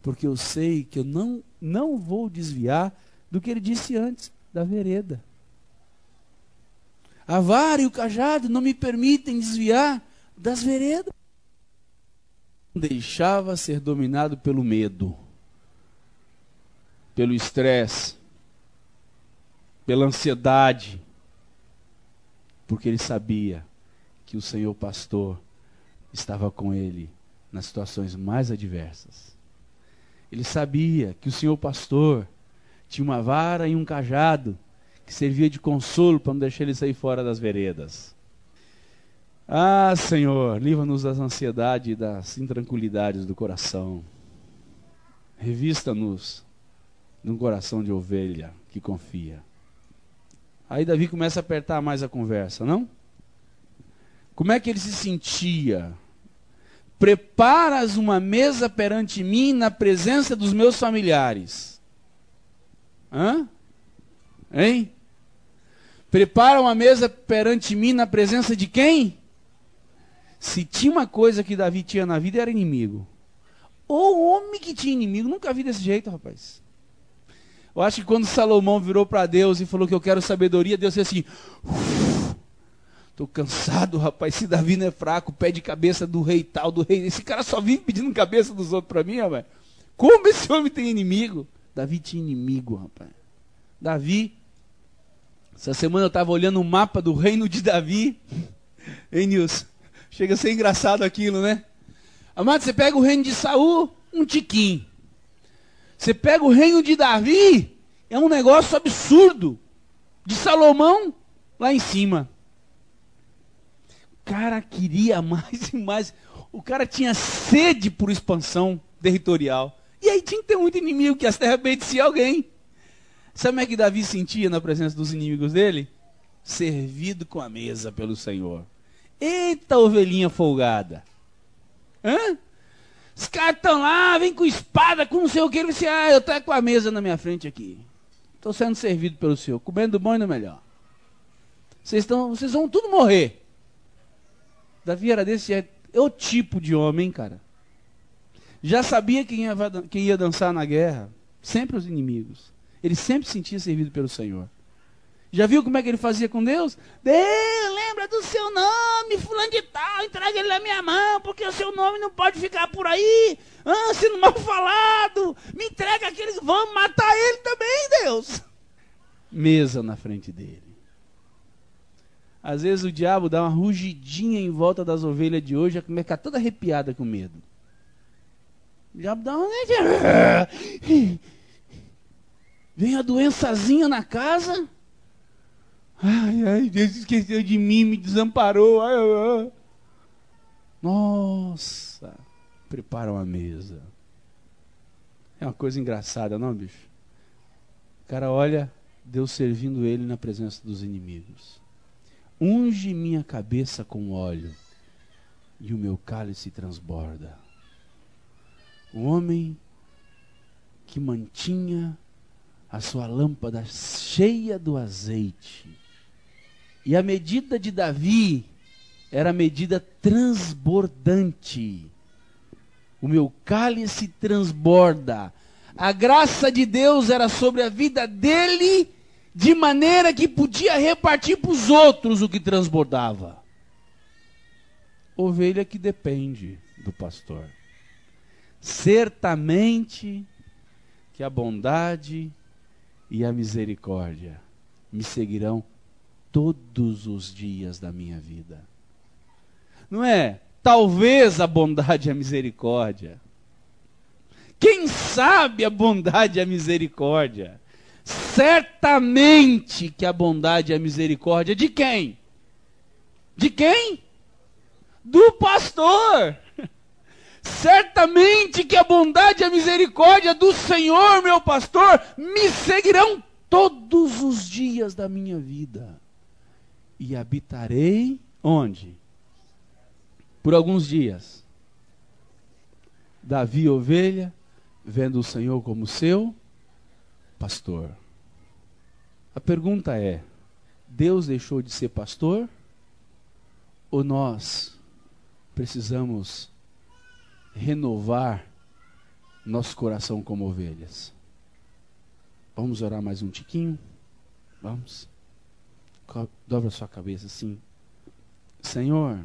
S1: porque eu sei que eu não, não vou desviar do que ele disse antes, da vereda. A vara e o cajado não me permitem desviar das veredas. deixava ser dominado pelo medo, pelo estresse, pela ansiedade, porque ele sabia que o Senhor pastor estava com ele nas situações mais adversas. Ele sabia que o Senhor pastor tinha uma vara e um cajado que servia de consolo para não deixar ele sair fora das veredas. Ah, Senhor, livra-nos das ansiedades e das intranquilidades do coração. Revista-nos num coração de ovelha que confia. Aí Davi começa a apertar mais a conversa, não? Como é que ele se sentia? Preparas uma mesa perante mim na presença dos meus familiares. Hã? Hein? Prepara uma mesa perante mim na presença de quem? Se tinha uma coisa que Davi tinha na vida, era inimigo. O homem que tinha inimigo, nunca vi desse jeito, rapaz. Eu acho que quando Salomão virou para Deus e falou que eu quero sabedoria, Deus disse assim: Estou cansado, rapaz. Se Davi não é fraco, pede cabeça do rei tal, do rei. Esse cara só vive pedindo cabeça dos outros para mim, rapaz. Como esse homem tem inimigo? Davi tinha inimigo, rapaz. Davi. Essa semana eu estava olhando o mapa do reino de Davi. Hein, Nilson? Chega a ser engraçado aquilo, né? Amado, você pega o reino de Saul, um tiquinho. Você pega o reino de Davi, é um negócio absurdo. De Salomão, lá em cima. O cara queria mais e mais. O cara tinha sede por expansão territorial. E aí tinha que ter muito inimigo, que as terras obedeciam alguém. Sabe como é que Davi sentia na presença dos inimigos dele? Servido com a mesa pelo Senhor. Eita ovelhinha folgada. Hã? Os caras estão lá, vem com espada, com não sei o que. Ele disse, ah, eu estou com a mesa na minha frente aqui. Estou sendo servido pelo Senhor, comendo bom e no melhor. Vocês, estão, vocês vão tudo morrer. Davi era desse é, o tipo de homem, cara. Já sabia quem ia, quem ia dançar na guerra. Sempre os inimigos. Ele sempre se sentia servido pelo Senhor. Já viu como é que ele fazia com Deus? Deus, lembra do seu nome, fulano de tal, entrega ele na minha mão, porque o seu nome não pode ficar por aí, ah, sendo mal falado. Me entrega aqueles, vamos matar ele também, Deus. Mesa na frente dele. Às vezes o diabo dá uma rugidinha em volta das ovelhas de hoje, a ficar toda arrepiada com medo. O diabo dá uma. Vem a doençazinha na casa. Ai, ai, Deus esqueceu de mim, me desamparou. Ai, ai. Nossa, preparam a mesa. É uma coisa engraçada, não, bicho? O cara olha Deus servindo ele na presença dos inimigos. Unge minha cabeça com óleo, e o meu cálice transborda. O homem que mantinha a sua lâmpada cheia do azeite e a medida de Davi era a medida transbordante. O meu cálice transborda. A graça de Deus era sobre a vida dele, de maneira que podia repartir para os outros o que transbordava. Ovelha que depende do pastor. Certamente que a bondade e a misericórdia me seguirão todos os dias da minha vida. Não é? Talvez a bondade e a misericórdia. Quem sabe a bondade e a misericórdia? Certamente que a bondade e a misericórdia de quem? De quem? Do pastor. Certamente que a bondade e a misericórdia do Senhor, meu pastor, me seguirão todos os dias da minha vida e habitarei onde? Por alguns dias. Davi, ovelha, vendo o Senhor como seu pastor. A pergunta é: Deus deixou de ser pastor? Ou nós precisamos renovar nosso coração como ovelhas? Vamos orar mais um tiquinho? Vamos dobra sua cabeça assim. Senhor,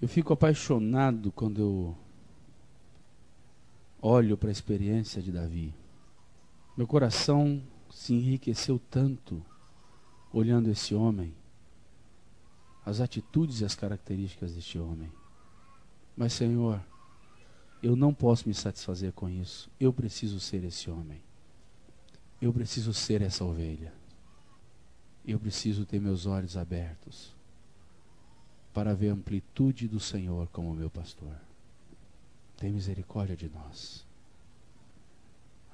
S1: eu fico apaixonado quando eu olho para a experiência de Davi, meu coração se enriqueceu tanto olhando esse homem, as atitudes e as características deste homem. Mas, Senhor, eu não posso me satisfazer com isso. Eu preciso ser esse homem. Eu preciso ser essa ovelha. Eu preciso ter meus olhos abertos para ver a amplitude do Senhor como meu pastor. Tem misericórdia de nós.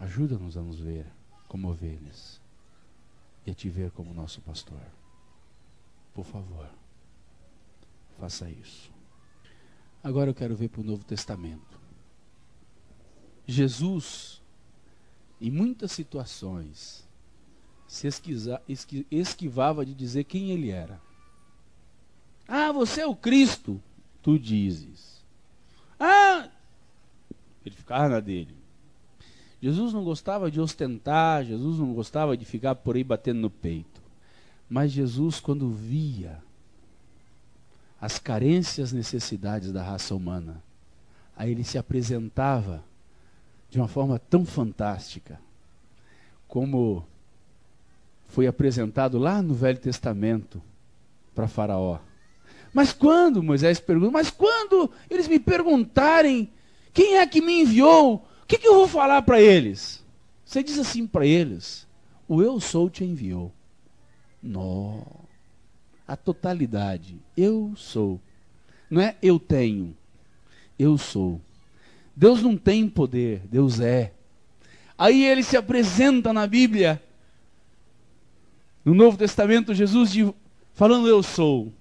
S1: Ajuda-nos a nos ver como ovelhas e a te ver como nosso pastor. Por favor, faça isso. Agora eu quero ver para o Novo Testamento. Jesus, em muitas situações, se esquivava de dizer quem ele era. Ah, você é o Cristo, tu dizes. Ah, ele ficava na dele. Jesus não gostava de ostentar, Jesus não gostava de ficar por aí batendo no peito. Mas Jesus, quando via as carências, necessidades da raça humana, aí ele se apresentava de uma forma tão fantástica, como foi apresentado lá no Velho Testamento para Faraó. Mas quando, Moisés pergunta, mas quando eles me perguntarem quem é que me enviou, o que, que eu vou falar para eles? Você diz assim para eles: O eu sou te enviou. Nó. A totalidade. Eu sou. Não é eu tenho. Eu sou. Deus não tem poder, Deus é. Aí ele se apresenta na Bíblia, no Novo Testamento, Jesus falando eu sou.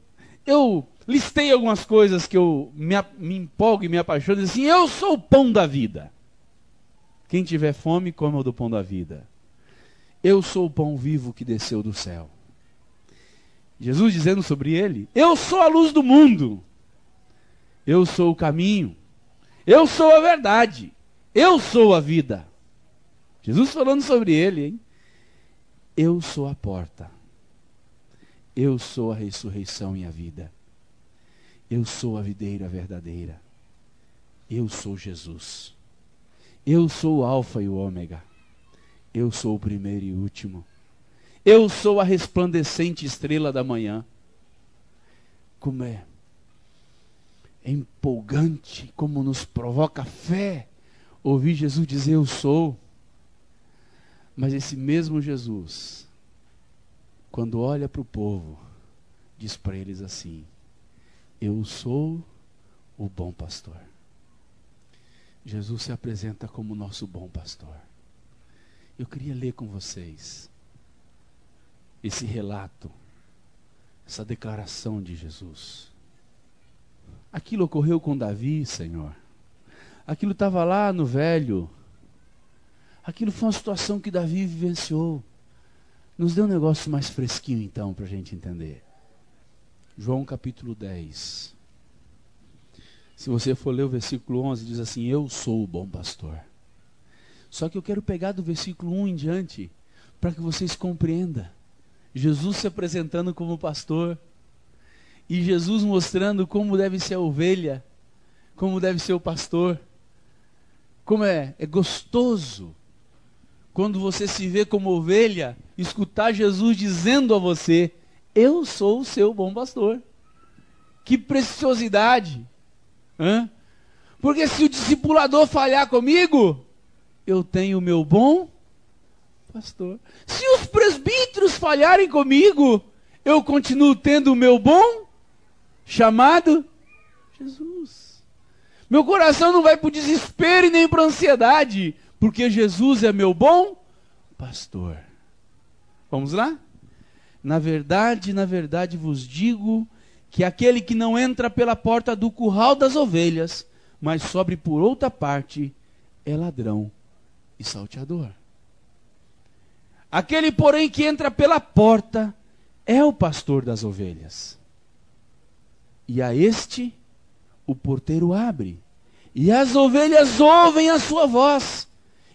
S1: Eu listei algumas coisas que eu me, me empolgo e me apaixono, assim, eu sou o pão da vida. Quem tiver fome, coma do pão da vida. Eu sou o pão vivo que desceu do céu. Jesus dizendo sobre ele: Eu sou a luz do mundo. Eu sou o caminho. Eu sou a verdade. Eu sou a vida. Jesus falando sobre ele, hein? Eu sou a porta. Eu sou a ressurreição e a vida. Eu sou a videira verdadeira. Eu sou Jesus. Eu sou o Alfa e o Ômega. Eu sou o primeiro e último. Eu sou a resplandecente estrela da manhã. Como é? É empolgante, como nos provoca fé ouvir Jesus dizer: Eu sou. Mas esse mesmo Jesus, quando olha para o povo, diz para eles assim: Eu sou o bom pastor. Jesus se apresenta como nosso bom pastor. Eu queria ler com vocês esse relato, essa declaração de Jesus. Aquilo ocorreu com Davi, Senhor. Aquilo estava lá no velho. Aquilo foi uma situação que Davi vivenciou. Nos dê um negócio mais fresquinho, então, para a gente entender. João capítulo 10. Se você for ler o versículo 11, diz assim: Eu sou o bom pastor. Só que eu quero pegar do versículo 1 em diante, para que vocês compreendam. Jesus se apresentando como pastor, e Jesus mostrando como deve ser a ovelha, como deve ser o pastor. Como é, é gostoso quando você se vê como ovelha, escutar Jesus dizendo a você: Eu sou o seu bom pastor. Que preciosidade! Hã? Porque se o discipulador falhar comigo, eu tenho o meu bom pastor. Se os presbíteros falharem comigo, eu continuo tendo o meu bom chamado Jesus. Meu coração não vai para o desespero e nem para a ansiedade, porque Jesus é meu bom pastor. Vamos lá? Na verdade, na verdade vos digo que aquele que não entra pela porta do curral das ovelhas, mas sobe por outra parte, é ladrão e salteador. Aquele, porém, que entra pela porta, é o pastor das ovelhas. E a este o porteiro abre, e as ovelhas ouvem a sua voz,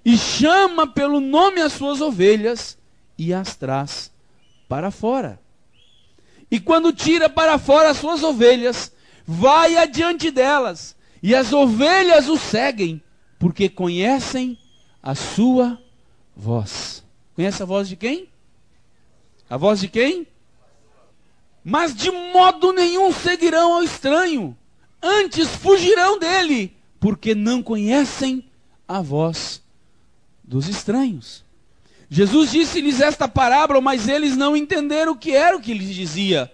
S1: e chama pelo nome as suas ovelhas, e as traz para fora. E quando tira para fora as suas ovelhas, vai adiante delas, e as ovelhas o seguem, porque conhecem a sua voz. Conhece a voz de quem? A voz de quem? Mas de modo nenhum seguirão ao estranho, antes fugirão dele, porque não conhecem a voz dos estranhos. Jesus disse-lhes esta parábola, mas eles não entenderam o que era o que lhes dizia.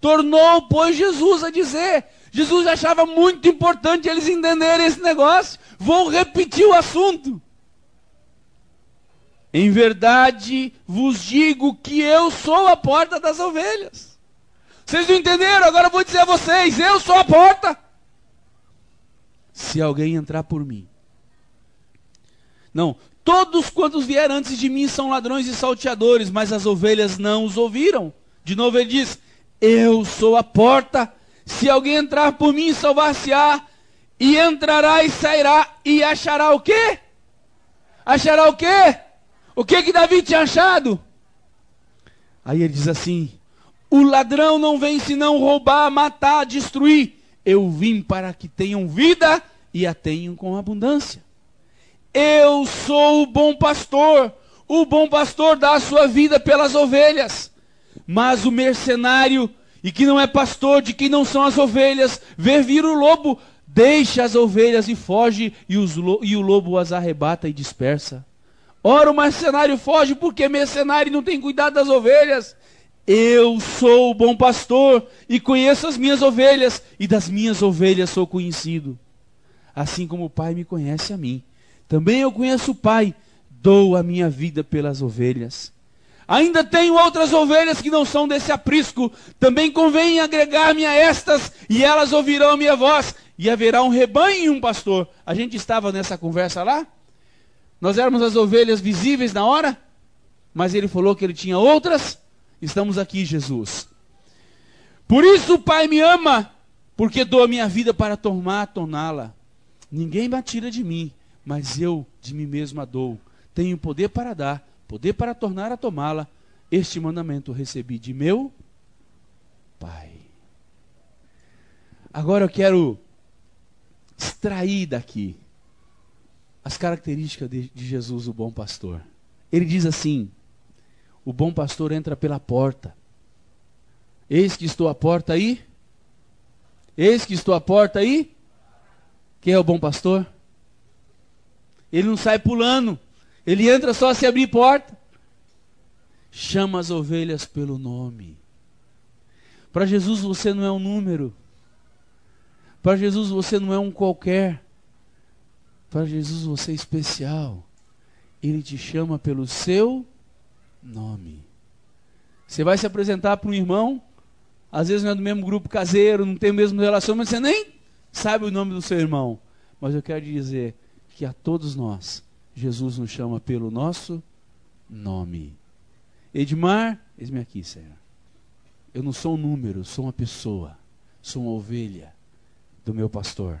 S1: Tornou, pois, Jesus a dizer. Jesus achava muito importante eles entenderem esse negócio. Vou repetir o assunto. Em verdade vos digo que eu sou a porta das ovelhas. Vocês não entenderam? Agora eu vou dizer a vocês: eu sou a porta. Se alguém entrar por mim. Não, todos quantos vieram antes de mim são ladrões e salteadores, mas as ovelhas não os ouviram. De novo ele diz: Eu sou a porta. Se alguém entrar por mim, salvar-se-á, e entrará e sairá, e achará o quê? Achará o quê? O que que Davi tinha achado? Aí ele diz assim: O ladrão não vem senão roubar, matar, destruir. Eu vim para que tenham vida e a tenham com abundância. Eu sou o bom pastor. O bom pastor dá a sua vida pelas ovelhas. Mas o mercenário, e que não é pastor, de quem não são as ovelhas, vê vir o lobo, deixa as ovelhas e foge, e, os, e o lobo as arrebata e dispersa. Ora, o mercenário foge porque mercenário não tem cuidado das ovelhas. Eu sou o bom pastor e conheço as minhas ovelhas, e das minhas ovelhas sou conhecido. Assim como o Pai me conhece a mim, também eu conheço o Pai, dou a minha vida pelas ovelhas. Ainda tenho outras ovelhas que não são desse aprisco, também convém agregar-me a estas, e elas ouvirão a minha voz, e haverá um rebanho e um pastor. A gente estava nessa conversa lá? Nós éramos as ovelhas visíveis na hora, mas ele falou que ele tinha outras. Estamos aqui, Jesus. Por isso o Pai me ama, porque dou a minha vida para tomar, torná-la. Ninguém me atira de mim, mas eu de mim mesmo dou. Tenho poder para dar, poder para tornar a tomá-la. Este mandamento recebi de meu Pai. Agora eu quero extrair daqui as características de, de Jesus, o bom pastor. Ele diz assim: o bom pastor entra pela porta. Eis que estou à porta aí. Eis que estou à porta aí. Quem é o bom pastor? Ele não sai pulando. Ele entra só se abrir porta. Chama as ovelhas pelo nome. Para Jesus você não é um número. Para Jesus você não é um qualquer. Para Jesus você é especial. Ele te chama pelo seu nome. Você vai se apresentar para um irmão, às vezes não é do mesmo grupo caseiro, não tem o mesmo relacionamento, você nem sabe o nome do seu irmão. Mas eu quero dizer que a todos nós, Jesus nos chama pelo nosso nome. Edmar, eis-me aqui, Senhor. Eu não sou um número, sou uma pessoa, sou uma ovelha do meu pastor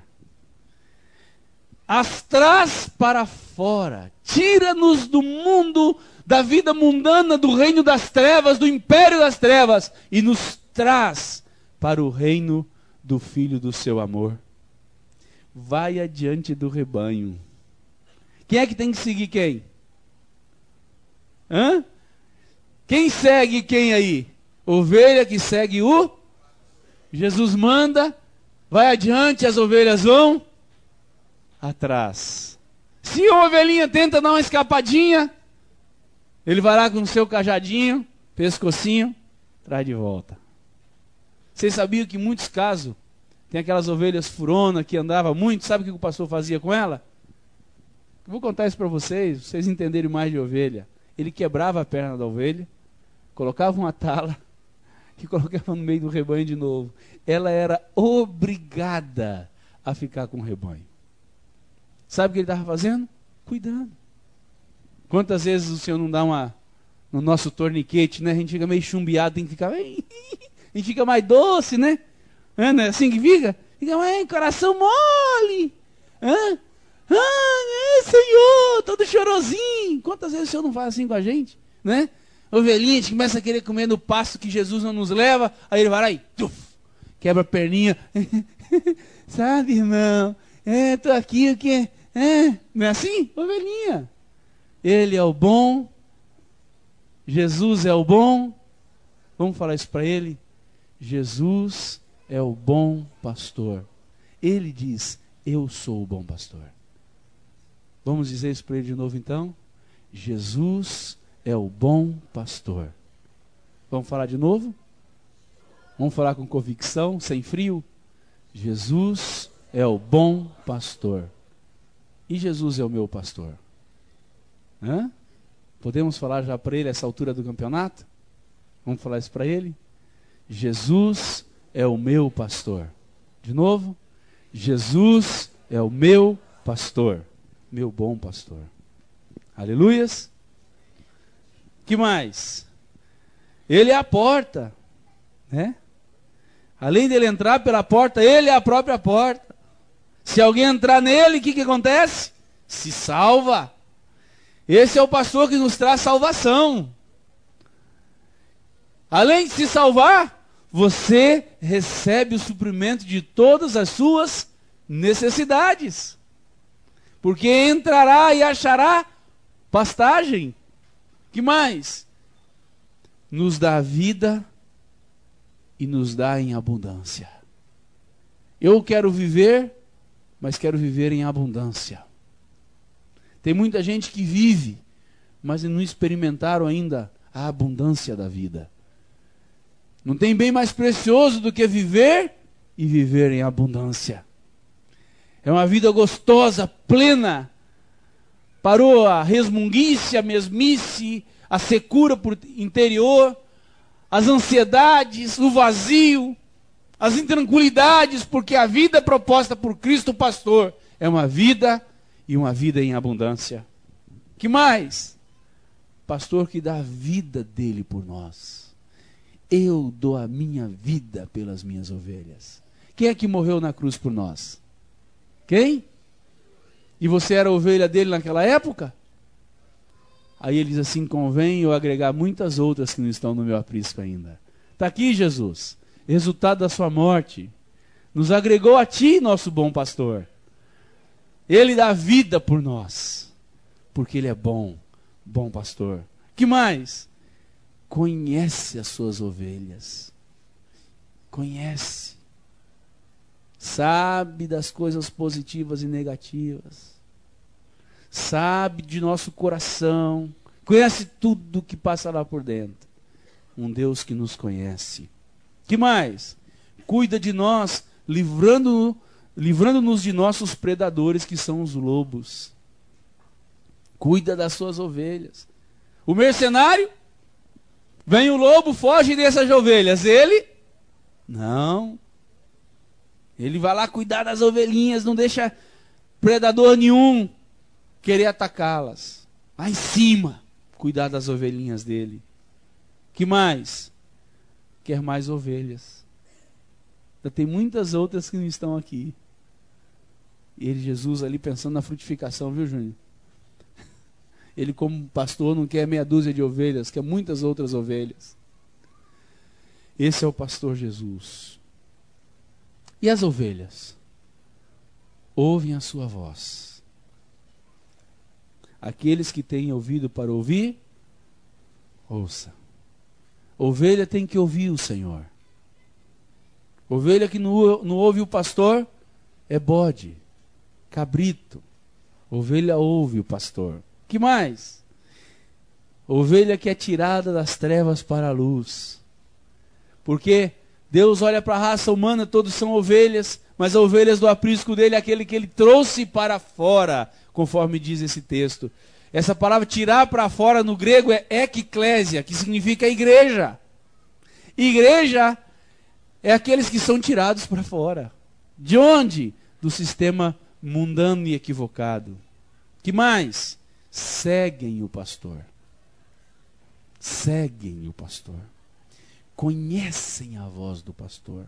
S1: as traz para fora, tira-nos do mundo, da vida mundana, do reino das trevas, do império das trevas, e nos traz para o reino do Filho do seu amor. Vai adiante do rebanho. Quem é que tem que seguir quem? Hã? Quem segue quem aí? Ovelha que segue o? Jesus manda, vai adiante, as ovelhas vão atrás. Se a ovelhinha tenta dar uma escapadinha, ele vai lá com o seu cajadinho, pescocinho, traz de volta. Vocês sabiam que em muitos casos tem aquelas ovelhas furona que andava muito, sabe o que o pastor fazia com ela? vou contar isso para vocês, vocês entenderem mais de ovelha. Ele quebrava a perna da ovelha, colocava uma tala e colocava no meio do rebanho de novo. Ela era obrigada a ficar com o rebanho. Sabe o que ele estava fazendo? Cuidando. Quantas vezes o Senhor não dá uma. No nosso torniquete, né? A gente fica meio chumbeado, tem que ficar. A gente fica mais doce, né? É, não é assim que fica? Fica mais coração mole. Hã? Ah, Senhor, todo chorosinho. Quantas vezes o Senhor não faz assim com a gente? Né? Ovelhinha, a gente começa a querer comer no pasto que Jesus não nos leva, aí ele vai lá e tuf, quebra a perninha. Sabe, irmão? É, tô aqui, o que? É, não é assim? Ovelhinha. Ele é o bom, Jesus é o bom. Vamos falar isso para ele? Jesus é o bom pastor. Ele diz: Eu sou o bom pastor. Vamos dizer isso para ele de novo então? Jesus é o bom pastor. Vamos falar de novo? Vamos falar com convicção, sem frio? Jesus é o bom pastor. E Jesus é o meu pastor. Hã? Podemos falar já para ele essa altura do campeonato? Vamos falar isso para ele? Jesus é o meu pastor. De novo? Jesus é o meu pastor. Meu bom pastor. Aleluias. Que mais? Ele é a porta, né? Além dele entrar pela porta, ele é a própria porta. Se alguém entrar nele, o que, que acontece? Se salva. Esse é o pastor que nos traz salvação. Além de se salvar, você recebe o suprimento de todas as suas necessidades. Porque entrará e achará pastagem. Que mais? Nos dá vida e nos dá em abundância. Eu quero viver, mas quero viver em abundância. Tem muita gente que vive, mas não experimentaram ainda a abundância da vida. Não tem bem mais precioso do que viver e viver em abundância. É uma vida gostosa, plena, Parou a resmunguice, a mesmice, a secura por interior, as ansiedades, o vazio, as intranquilidades, porque a vida proposta por Cristo Pastor é uma vida e uma vida em abundância. Que mais? Pastor que dá a vida dele por nós. Eu dou a minha vida pelas minhas ovelhas. Quem é que morreu na cruz por nós? Quem? E você era ovelha dele naquela época? Aí ele diz assim: convém eu agregar muitas outras que não estão no meu aprisco ainda. Está aqui, Jesus, resultado da sua morte. Nos agregou a ti, nosso bom pastor. Ele dá vida por nós, porque ele é bom, bom pastor. Que mais? Conhece as suas ovelhas. Conhece. Sabe das coisas positivas e negativas sabe de nosso coração, conhece tudo que passa lá por dentro. Um Deus que nos conhece. Que mais? Cuida de nós, livrando-nos livrando de nossos predadores, que são os lobos. Cuida das suas ovelhas. O mercenário, vem o lobo, foge dessas ovelhas. Ele, não. Ele vai lá cuidar das ovelhinhas, não deixa predador nenhum querer atacá-las. Lá em cima, cuidar das ovelhinhas dele. Que mais? Quer mais ovelhas. Ainda tem muitas outras que não estão aqui. E ele, Jesus, ali pensando na frutificação, viu, Júnior? Ele, como pastor, não quer meia dúzia de ovelhas, quer muitas outras ovelhas. Esse é o pastor Jesus. E as ovelhas? Ouvem a sua voz Aqueles que têm ouvido para ouvir, ouça. Ovelha tem que ouvir o Senhor. Ovelha que não, não ouve o pastor é bode, cabrito. Ovelha ouve o pastor. Que mais? Ovelha que é tirada das trevas para a luz. Porque Deus olha para a raça humana, todos são ovelhas, mas as ovelhas do aprisco dele é aquele que ele trouxe para fora conforme diz esse texto. Essa palavra tirar para fora no grego é ekiklésia, que significa igreja. Igreja é aqueles que são tirados para fora. De onde? Do sistema mundano e equivocado. Que mais? Seguem o pastor. Seguem o pastor. Conhecem a voz do pastor.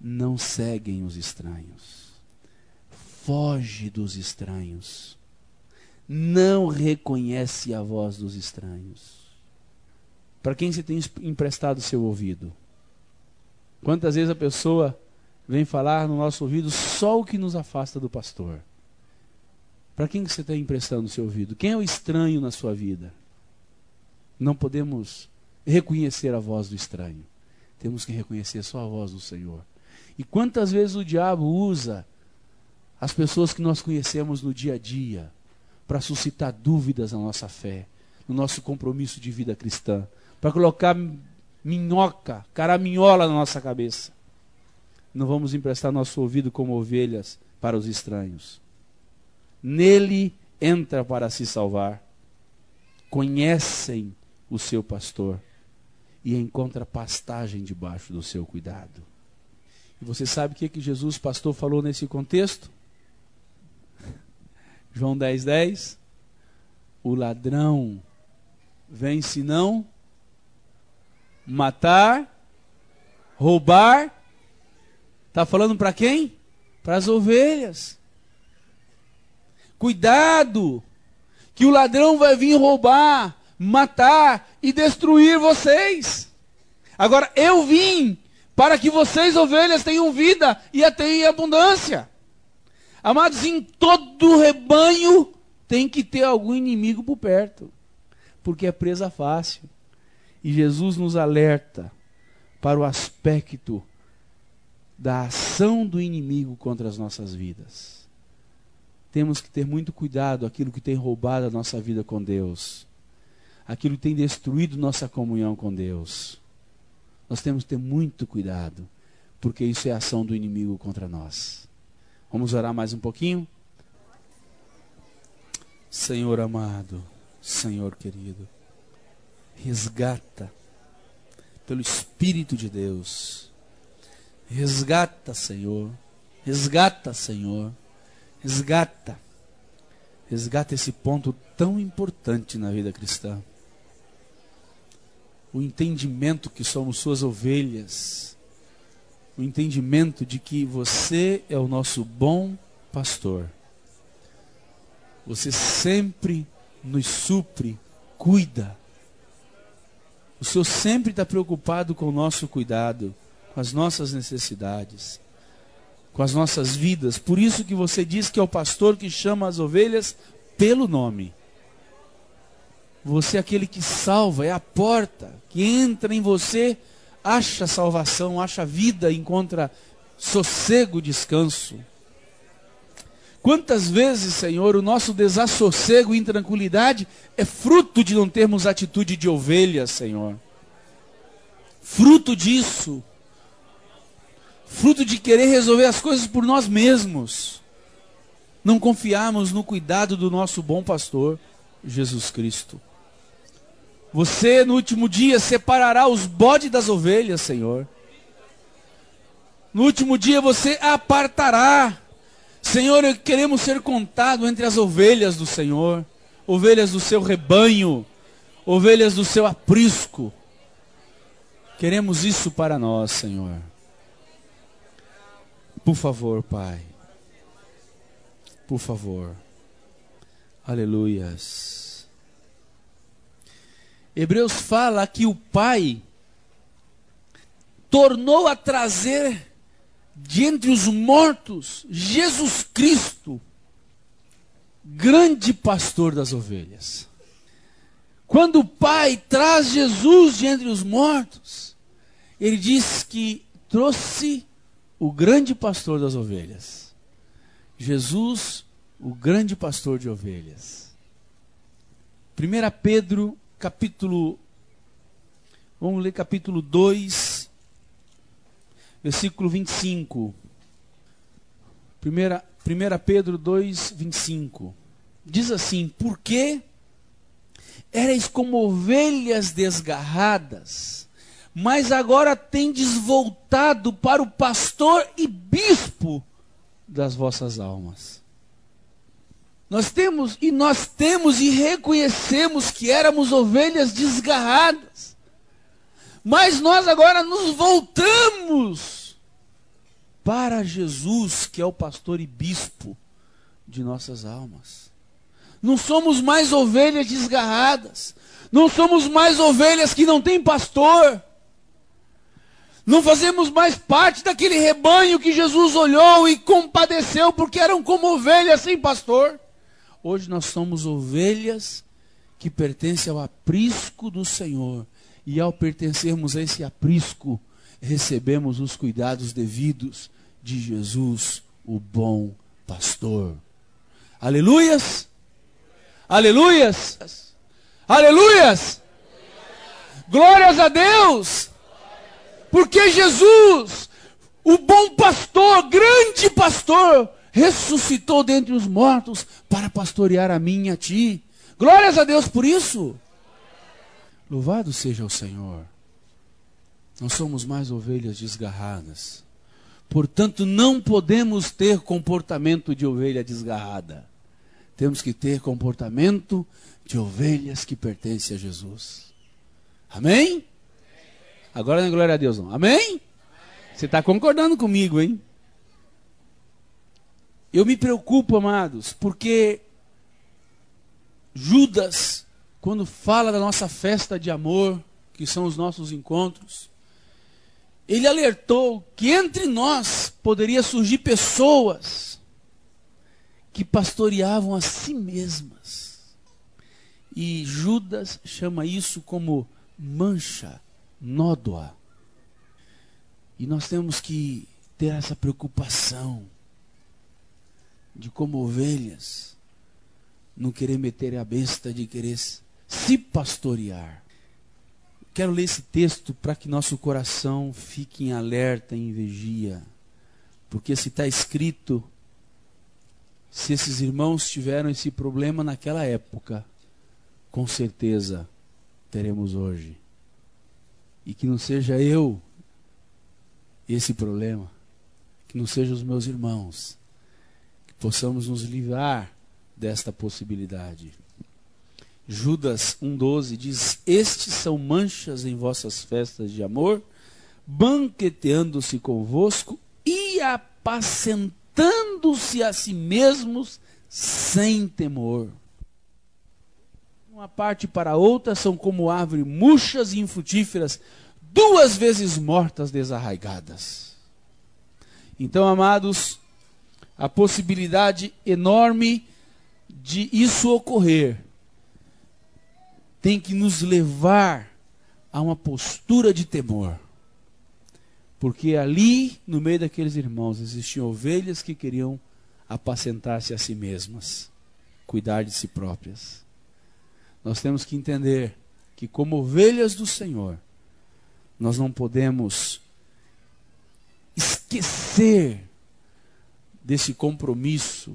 S1: Não seguem os estranhos foge dos estranhos. Não reconhece a voz dos estranhos. Para quem você tem emprestado seu ouvido? Quantas vezes a pessoa vem falar no nosso ouvido só o que nos afasta do pastor? Para quem que você está emprestando seu ouvido? Quem é o estranho na sua vida? Não podemos reconhecer a voz do estranho. Temos que reconhecer só a voz do Senhor. E quantas vezes o diabo usa as pessoas que nós conhecemos no dia a dia para suscitar dúvidas na nossa fé, no nosso compromisso de vida cristã, para colocar minhoca, caraminhola na nossa cabeça. Não vamos emprestar nosso ouvido como ovelhas para os estranhos. Nele entra para se salvar. Conhecem o seu pastor e encontra pastagem debaixo do seu cuidado. E você sabe o que, que Jesus, pastor, falou nesse contexto? João 10, 10. O ladrão vem senão matar, roubar. Está falando para quem? Para as ovelhas. Cuidado, que o ladrão vai vir roubar, matar e destruir vocês. Agora, eu vim para que vocês, ovelhas, tenham vida e a tenham em abundância. Amados, em todo rebanho tem que ter algum inimigo por perto, porque é presa fácil. E Jesus nos alerta para o aspecto da ação do inimigo contra as nossas vidas. Temos que ter muito cuidado aquilo que tem roubado a nossa vida com Deus, aquilo que tem destruído nossa comunhão com Deus. Nós temos que ter muito cuidado, porque isso é ação do inimigo contra nós. Vamos orar mais um pouquinho? Senhor amado, Senhor querido, resgata pelo Espírito de Deus. Resgata, Senhor. Resgata, Senhor. Resgata. Resgata esse ponto tão importante na vida cristã. O entendimento que somos suas ovelhas. O entendimento de que você é o nosso bom pastor. Você sempre nos supre, cuida, o Senhor sempre está preocupado com o nosso cuidado, com as nossas necessidades, com as nossas vidas. Por isso que você diz que é o pastor que chama as ovelhas pelo nome. Você é aquele que salva, é a porta que entra em você, acha salvação, acha vida, encontra sossego, descanso. Quantas vezes, Senhor, o nosso desassossego e intranquilidade é fruto de não termos atitude de ovelha, Senhor. Fruto disso. Fruto de querer resolver as coisas por nós mesmos. Não confiarmos no cuidado do nosso bom pastor, Jesus Cristo. Você, no último dia, separará os bodes das ovelhas, Senhor. No último dia, você apartará Senhor, queremos ser contados entre as ovelhas do Senhor, ovelhas do seu rebanho, ovelhas do seu aprisco. Queremos isso para nós, Senhor. Por favor, Pai. Por favor. Aleluias. Hebreus fala que o Pai tornou a trazer de entre os mortos, Jesus Cristo, grande pastor das ovelhas. Quando o Pai traz Jesus de entre os mortos, ele diz que trouxe o grande pastor das ovelhas. Jesus, o grande pastor de ovelhas. 1 Pedro, capítulo. Vamos ler capítulo 2, versículo 25. 1, 1 Pedro 2, 25. Diz assim: Porque erais como ovelhas desgarradas, mas agora tendes voltado para o pastor e bispo das vossas almas. Nós temos e nós temos e reconhecemos que éramos ovelhas desgarradas. Mas nós agora nos voltamos para Jesus, que é o pastor e bispo de nossas almas. Não somos mais ovelhas desgarradas. Não somos mais ovelhas que não têm pastor. Não fazemos mais parte daquele rebanho que Jesus olhou e compadeceu, porque eram como ovelhas sem pastor. Hoje nós somos ovelhas que pertencem ao aprisco do Senhor. E ao pertencermos a esse aprisco, recebemos os cuidados devidos de Jesus, o bom pastor. Aleluias! Aleluias! Aleluias! Glórias a Deus! Porque Jesus, o bom pastor, grande pastor, ressuscitou dentre os mortos para pastorear a mim e a ti. Glórias a Deus por isso. Louvado seja o Senhor. Nós somos mais ovelhas desgarradas. Portanto, não podemos ter comportamento de ovelha desgarrada. Temos que ter comportamento de ovelhas que pertencem a Jesus. Amém? Agora não é glória a Deus, não. Amém? Você está concordando comigo, hein? Eu me preocupo, amados, porque Judas, quando fala da nossa festa de amor, que são os nossos encontros, ele alertou que entre nós poderia surgir pessoas que pastoreavam a si mesmas. E Judas chama isso como mancha, nódoa. E nós temos que ter essa preocupação de como ovelhas não querer meter a besta de querer se pastorear. Quero ler esse texto para que nosso coração fique em alerta, em vigia. Porque se está escrito, se esses irmãos tiveram esse problema naquela época, com certeza teremos hoje. E que não seja eu esse problema, que não sejam os meus irmãos, que possamos nos livrar desta possibilidade. Judas 1,12 diz: Estes são manchas em vossas festas de amor, banqueteando-se convosco e apacentando-se a si mesmos sem temor. Uma parte para outra são como árvores murchas e infrutíferas, duas vezes mortas, desarraigadas. Então, amados, a possibilidade enorme de isso ocorrer tem que nos levar a uma postura de temor. Porque ali, no meio daqueles irmãos, existiam ovelhas que queriam apacentar-se a si mesmas, cuidar de si próprias. Nós temos que entender que, como ovelhas do Senhor, nós não podemos esquecer desse compromisso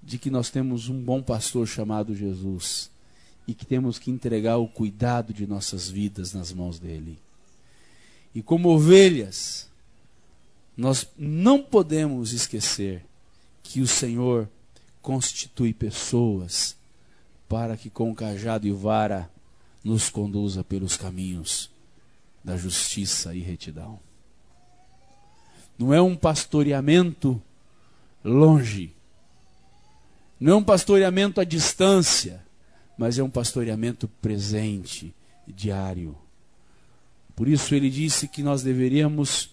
S1: de que nós temos um bom pastor chamado Jesus e que temos que entregar o cuidado de nossas vidas nas mãos dele. E como ovelhas, nós não podemos esquecer que o Senhor constitui pessoas para que com cajado e vara nos conduza pelos caminhos da justiça e retidão. Não é um pastoreamento longe, não é um pastoreamento à distância, mas é um pastoreamento presente, diário. Por isso ele disse que nós deveríamos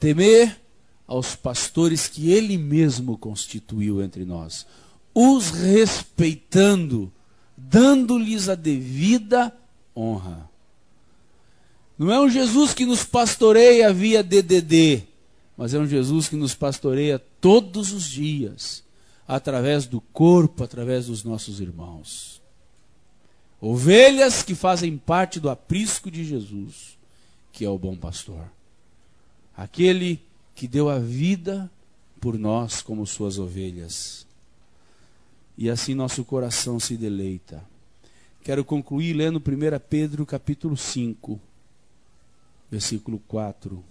S1: temer aos pastores que ele mesmo constituiu entre nós, os respeitando, dando-lhes a devida honra. Não é um Jesus que nos pastoreia via DDD, mas é um Jesus que nos pastoreia todos os dias através do corpo, através dos nossos irmãos. Ovelhas que fazem parte do aprisco de Jesus, que é o bom pastor. Aquele que deu a vida por nós como suas ovelhas. E assim nosso coração se deleita. Quero concluir lendo 1 Pedro capítulo 5, versículo 4.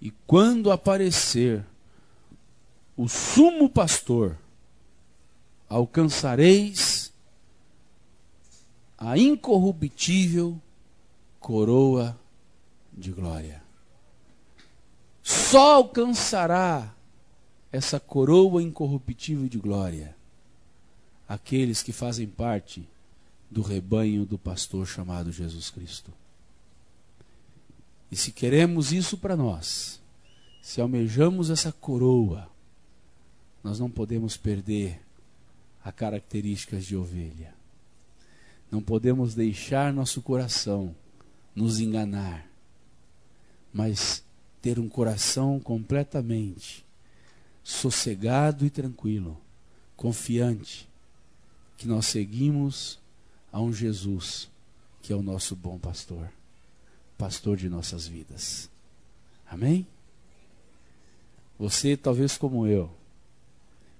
S1: E quando aparecer o sumo pastor, alcançareis a incorruptível coroa de glória. Só alcançará essa coroa incorruptível de glória aqueles que fazem parte do rebanho do pastor chamado Jesus Cristo. E se queremos isso para nós, se almejamos essa coroa, nós não podemos perder as características de ovelha. Não podemos deixar nosso coração nos enganar, mas ter um coração completamente sossegado e tranquilo, confiante que nós seguimos a um Jesus que é o nosso bom pastor, pastor de nossas vidas. Amém? Você, talvez como eu,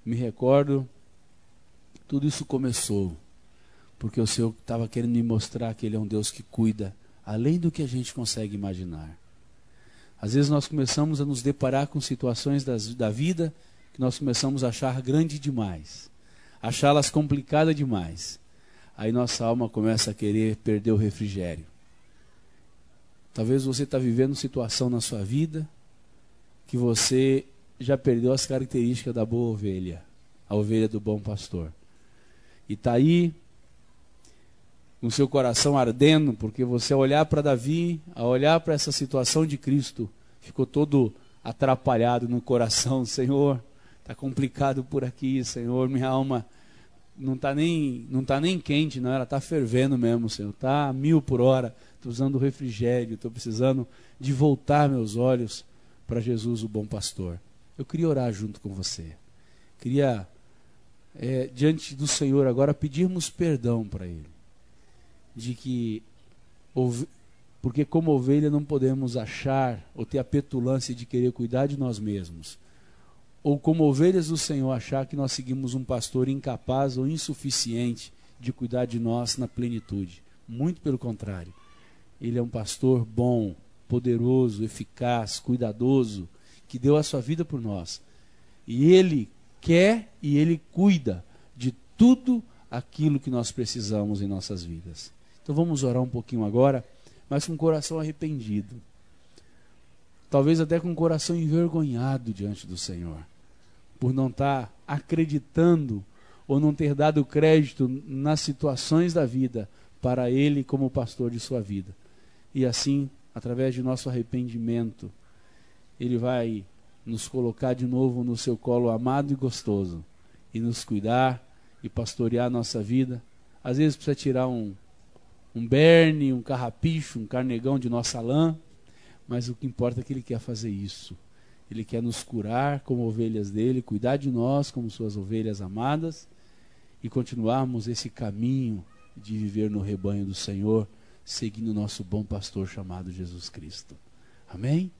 S1: me recordo, tudo isso começou porque o Senhor estava querendo me mostrar que Ele é um Deus que cuida além do que a gente consegue imaginar. Às vezes nós começamos a nos deparar com situações das, da vida que nós começamos a achar grande demais, achá-las complicadas demais. Aí nossa alma começa a querer perder o refrigério. Talvez você está vivendo situação na sua vida que você já perdeu as características da boa ovelha, a ovelha do bom pastor. E está aí com seu coração ardendo, porque você ao olhar para Davi, a olhar para essa situação de Cristo, ficou todo atrapalhado no coração, Senhor, está complicado por aqui, Senhor, minha alma não está nem tá nem quente, não, ela está fervendo mesmo, Senhor, está a mil por hora, estou usando refrigério, estou precisando de voltar meus olhos para Jesus, o bom pastor. Eu queria orar junto com você, queria é, diante do Senhor agora pedirmos perdão para Ele de que porque como ovelha não podemos achar ou ter a petulância de querer cuidar de nós mesmos. Ou como ovelhas do Senhor achar que nós seguimos um pastor incapaz ou insuficiente de cuidar de nós na plenitude. Muito pelo contrário. Ele é um pastor bom, poderoso, eficaz, cuidadoso, que deu a sua vida por nós. E ele quer e ele cuida de tudo aquilo que nós precisamos em nossas vidas. Então vamos orar um pouquinho agora, mas com o coração arrependido. Talvez até com o coração envergonhado diante do Senhor, por não estar tá acreditando ou não ter dado crédito nas situações da vida para Ele como pastor de sua vida. E assim, através de nosso arrependimento, Ele vai nos colocar de novo no seu colo amado e gostoso e nos cuidar e pastorear a nossa vida. Às vezes precisa tirar um, um berne, um carrapicho, um carnegão de nossa lã, mas o que importa é que Ele quer fazer isso. Ele quer nos curar como ovelhas dele, cuidar de nós como suas ovelhas amadas e continuarmos esse caminho de viver no rebanho do Senhor, seguindo o nosso bom pastor chamado Jesus Cristo. Amém?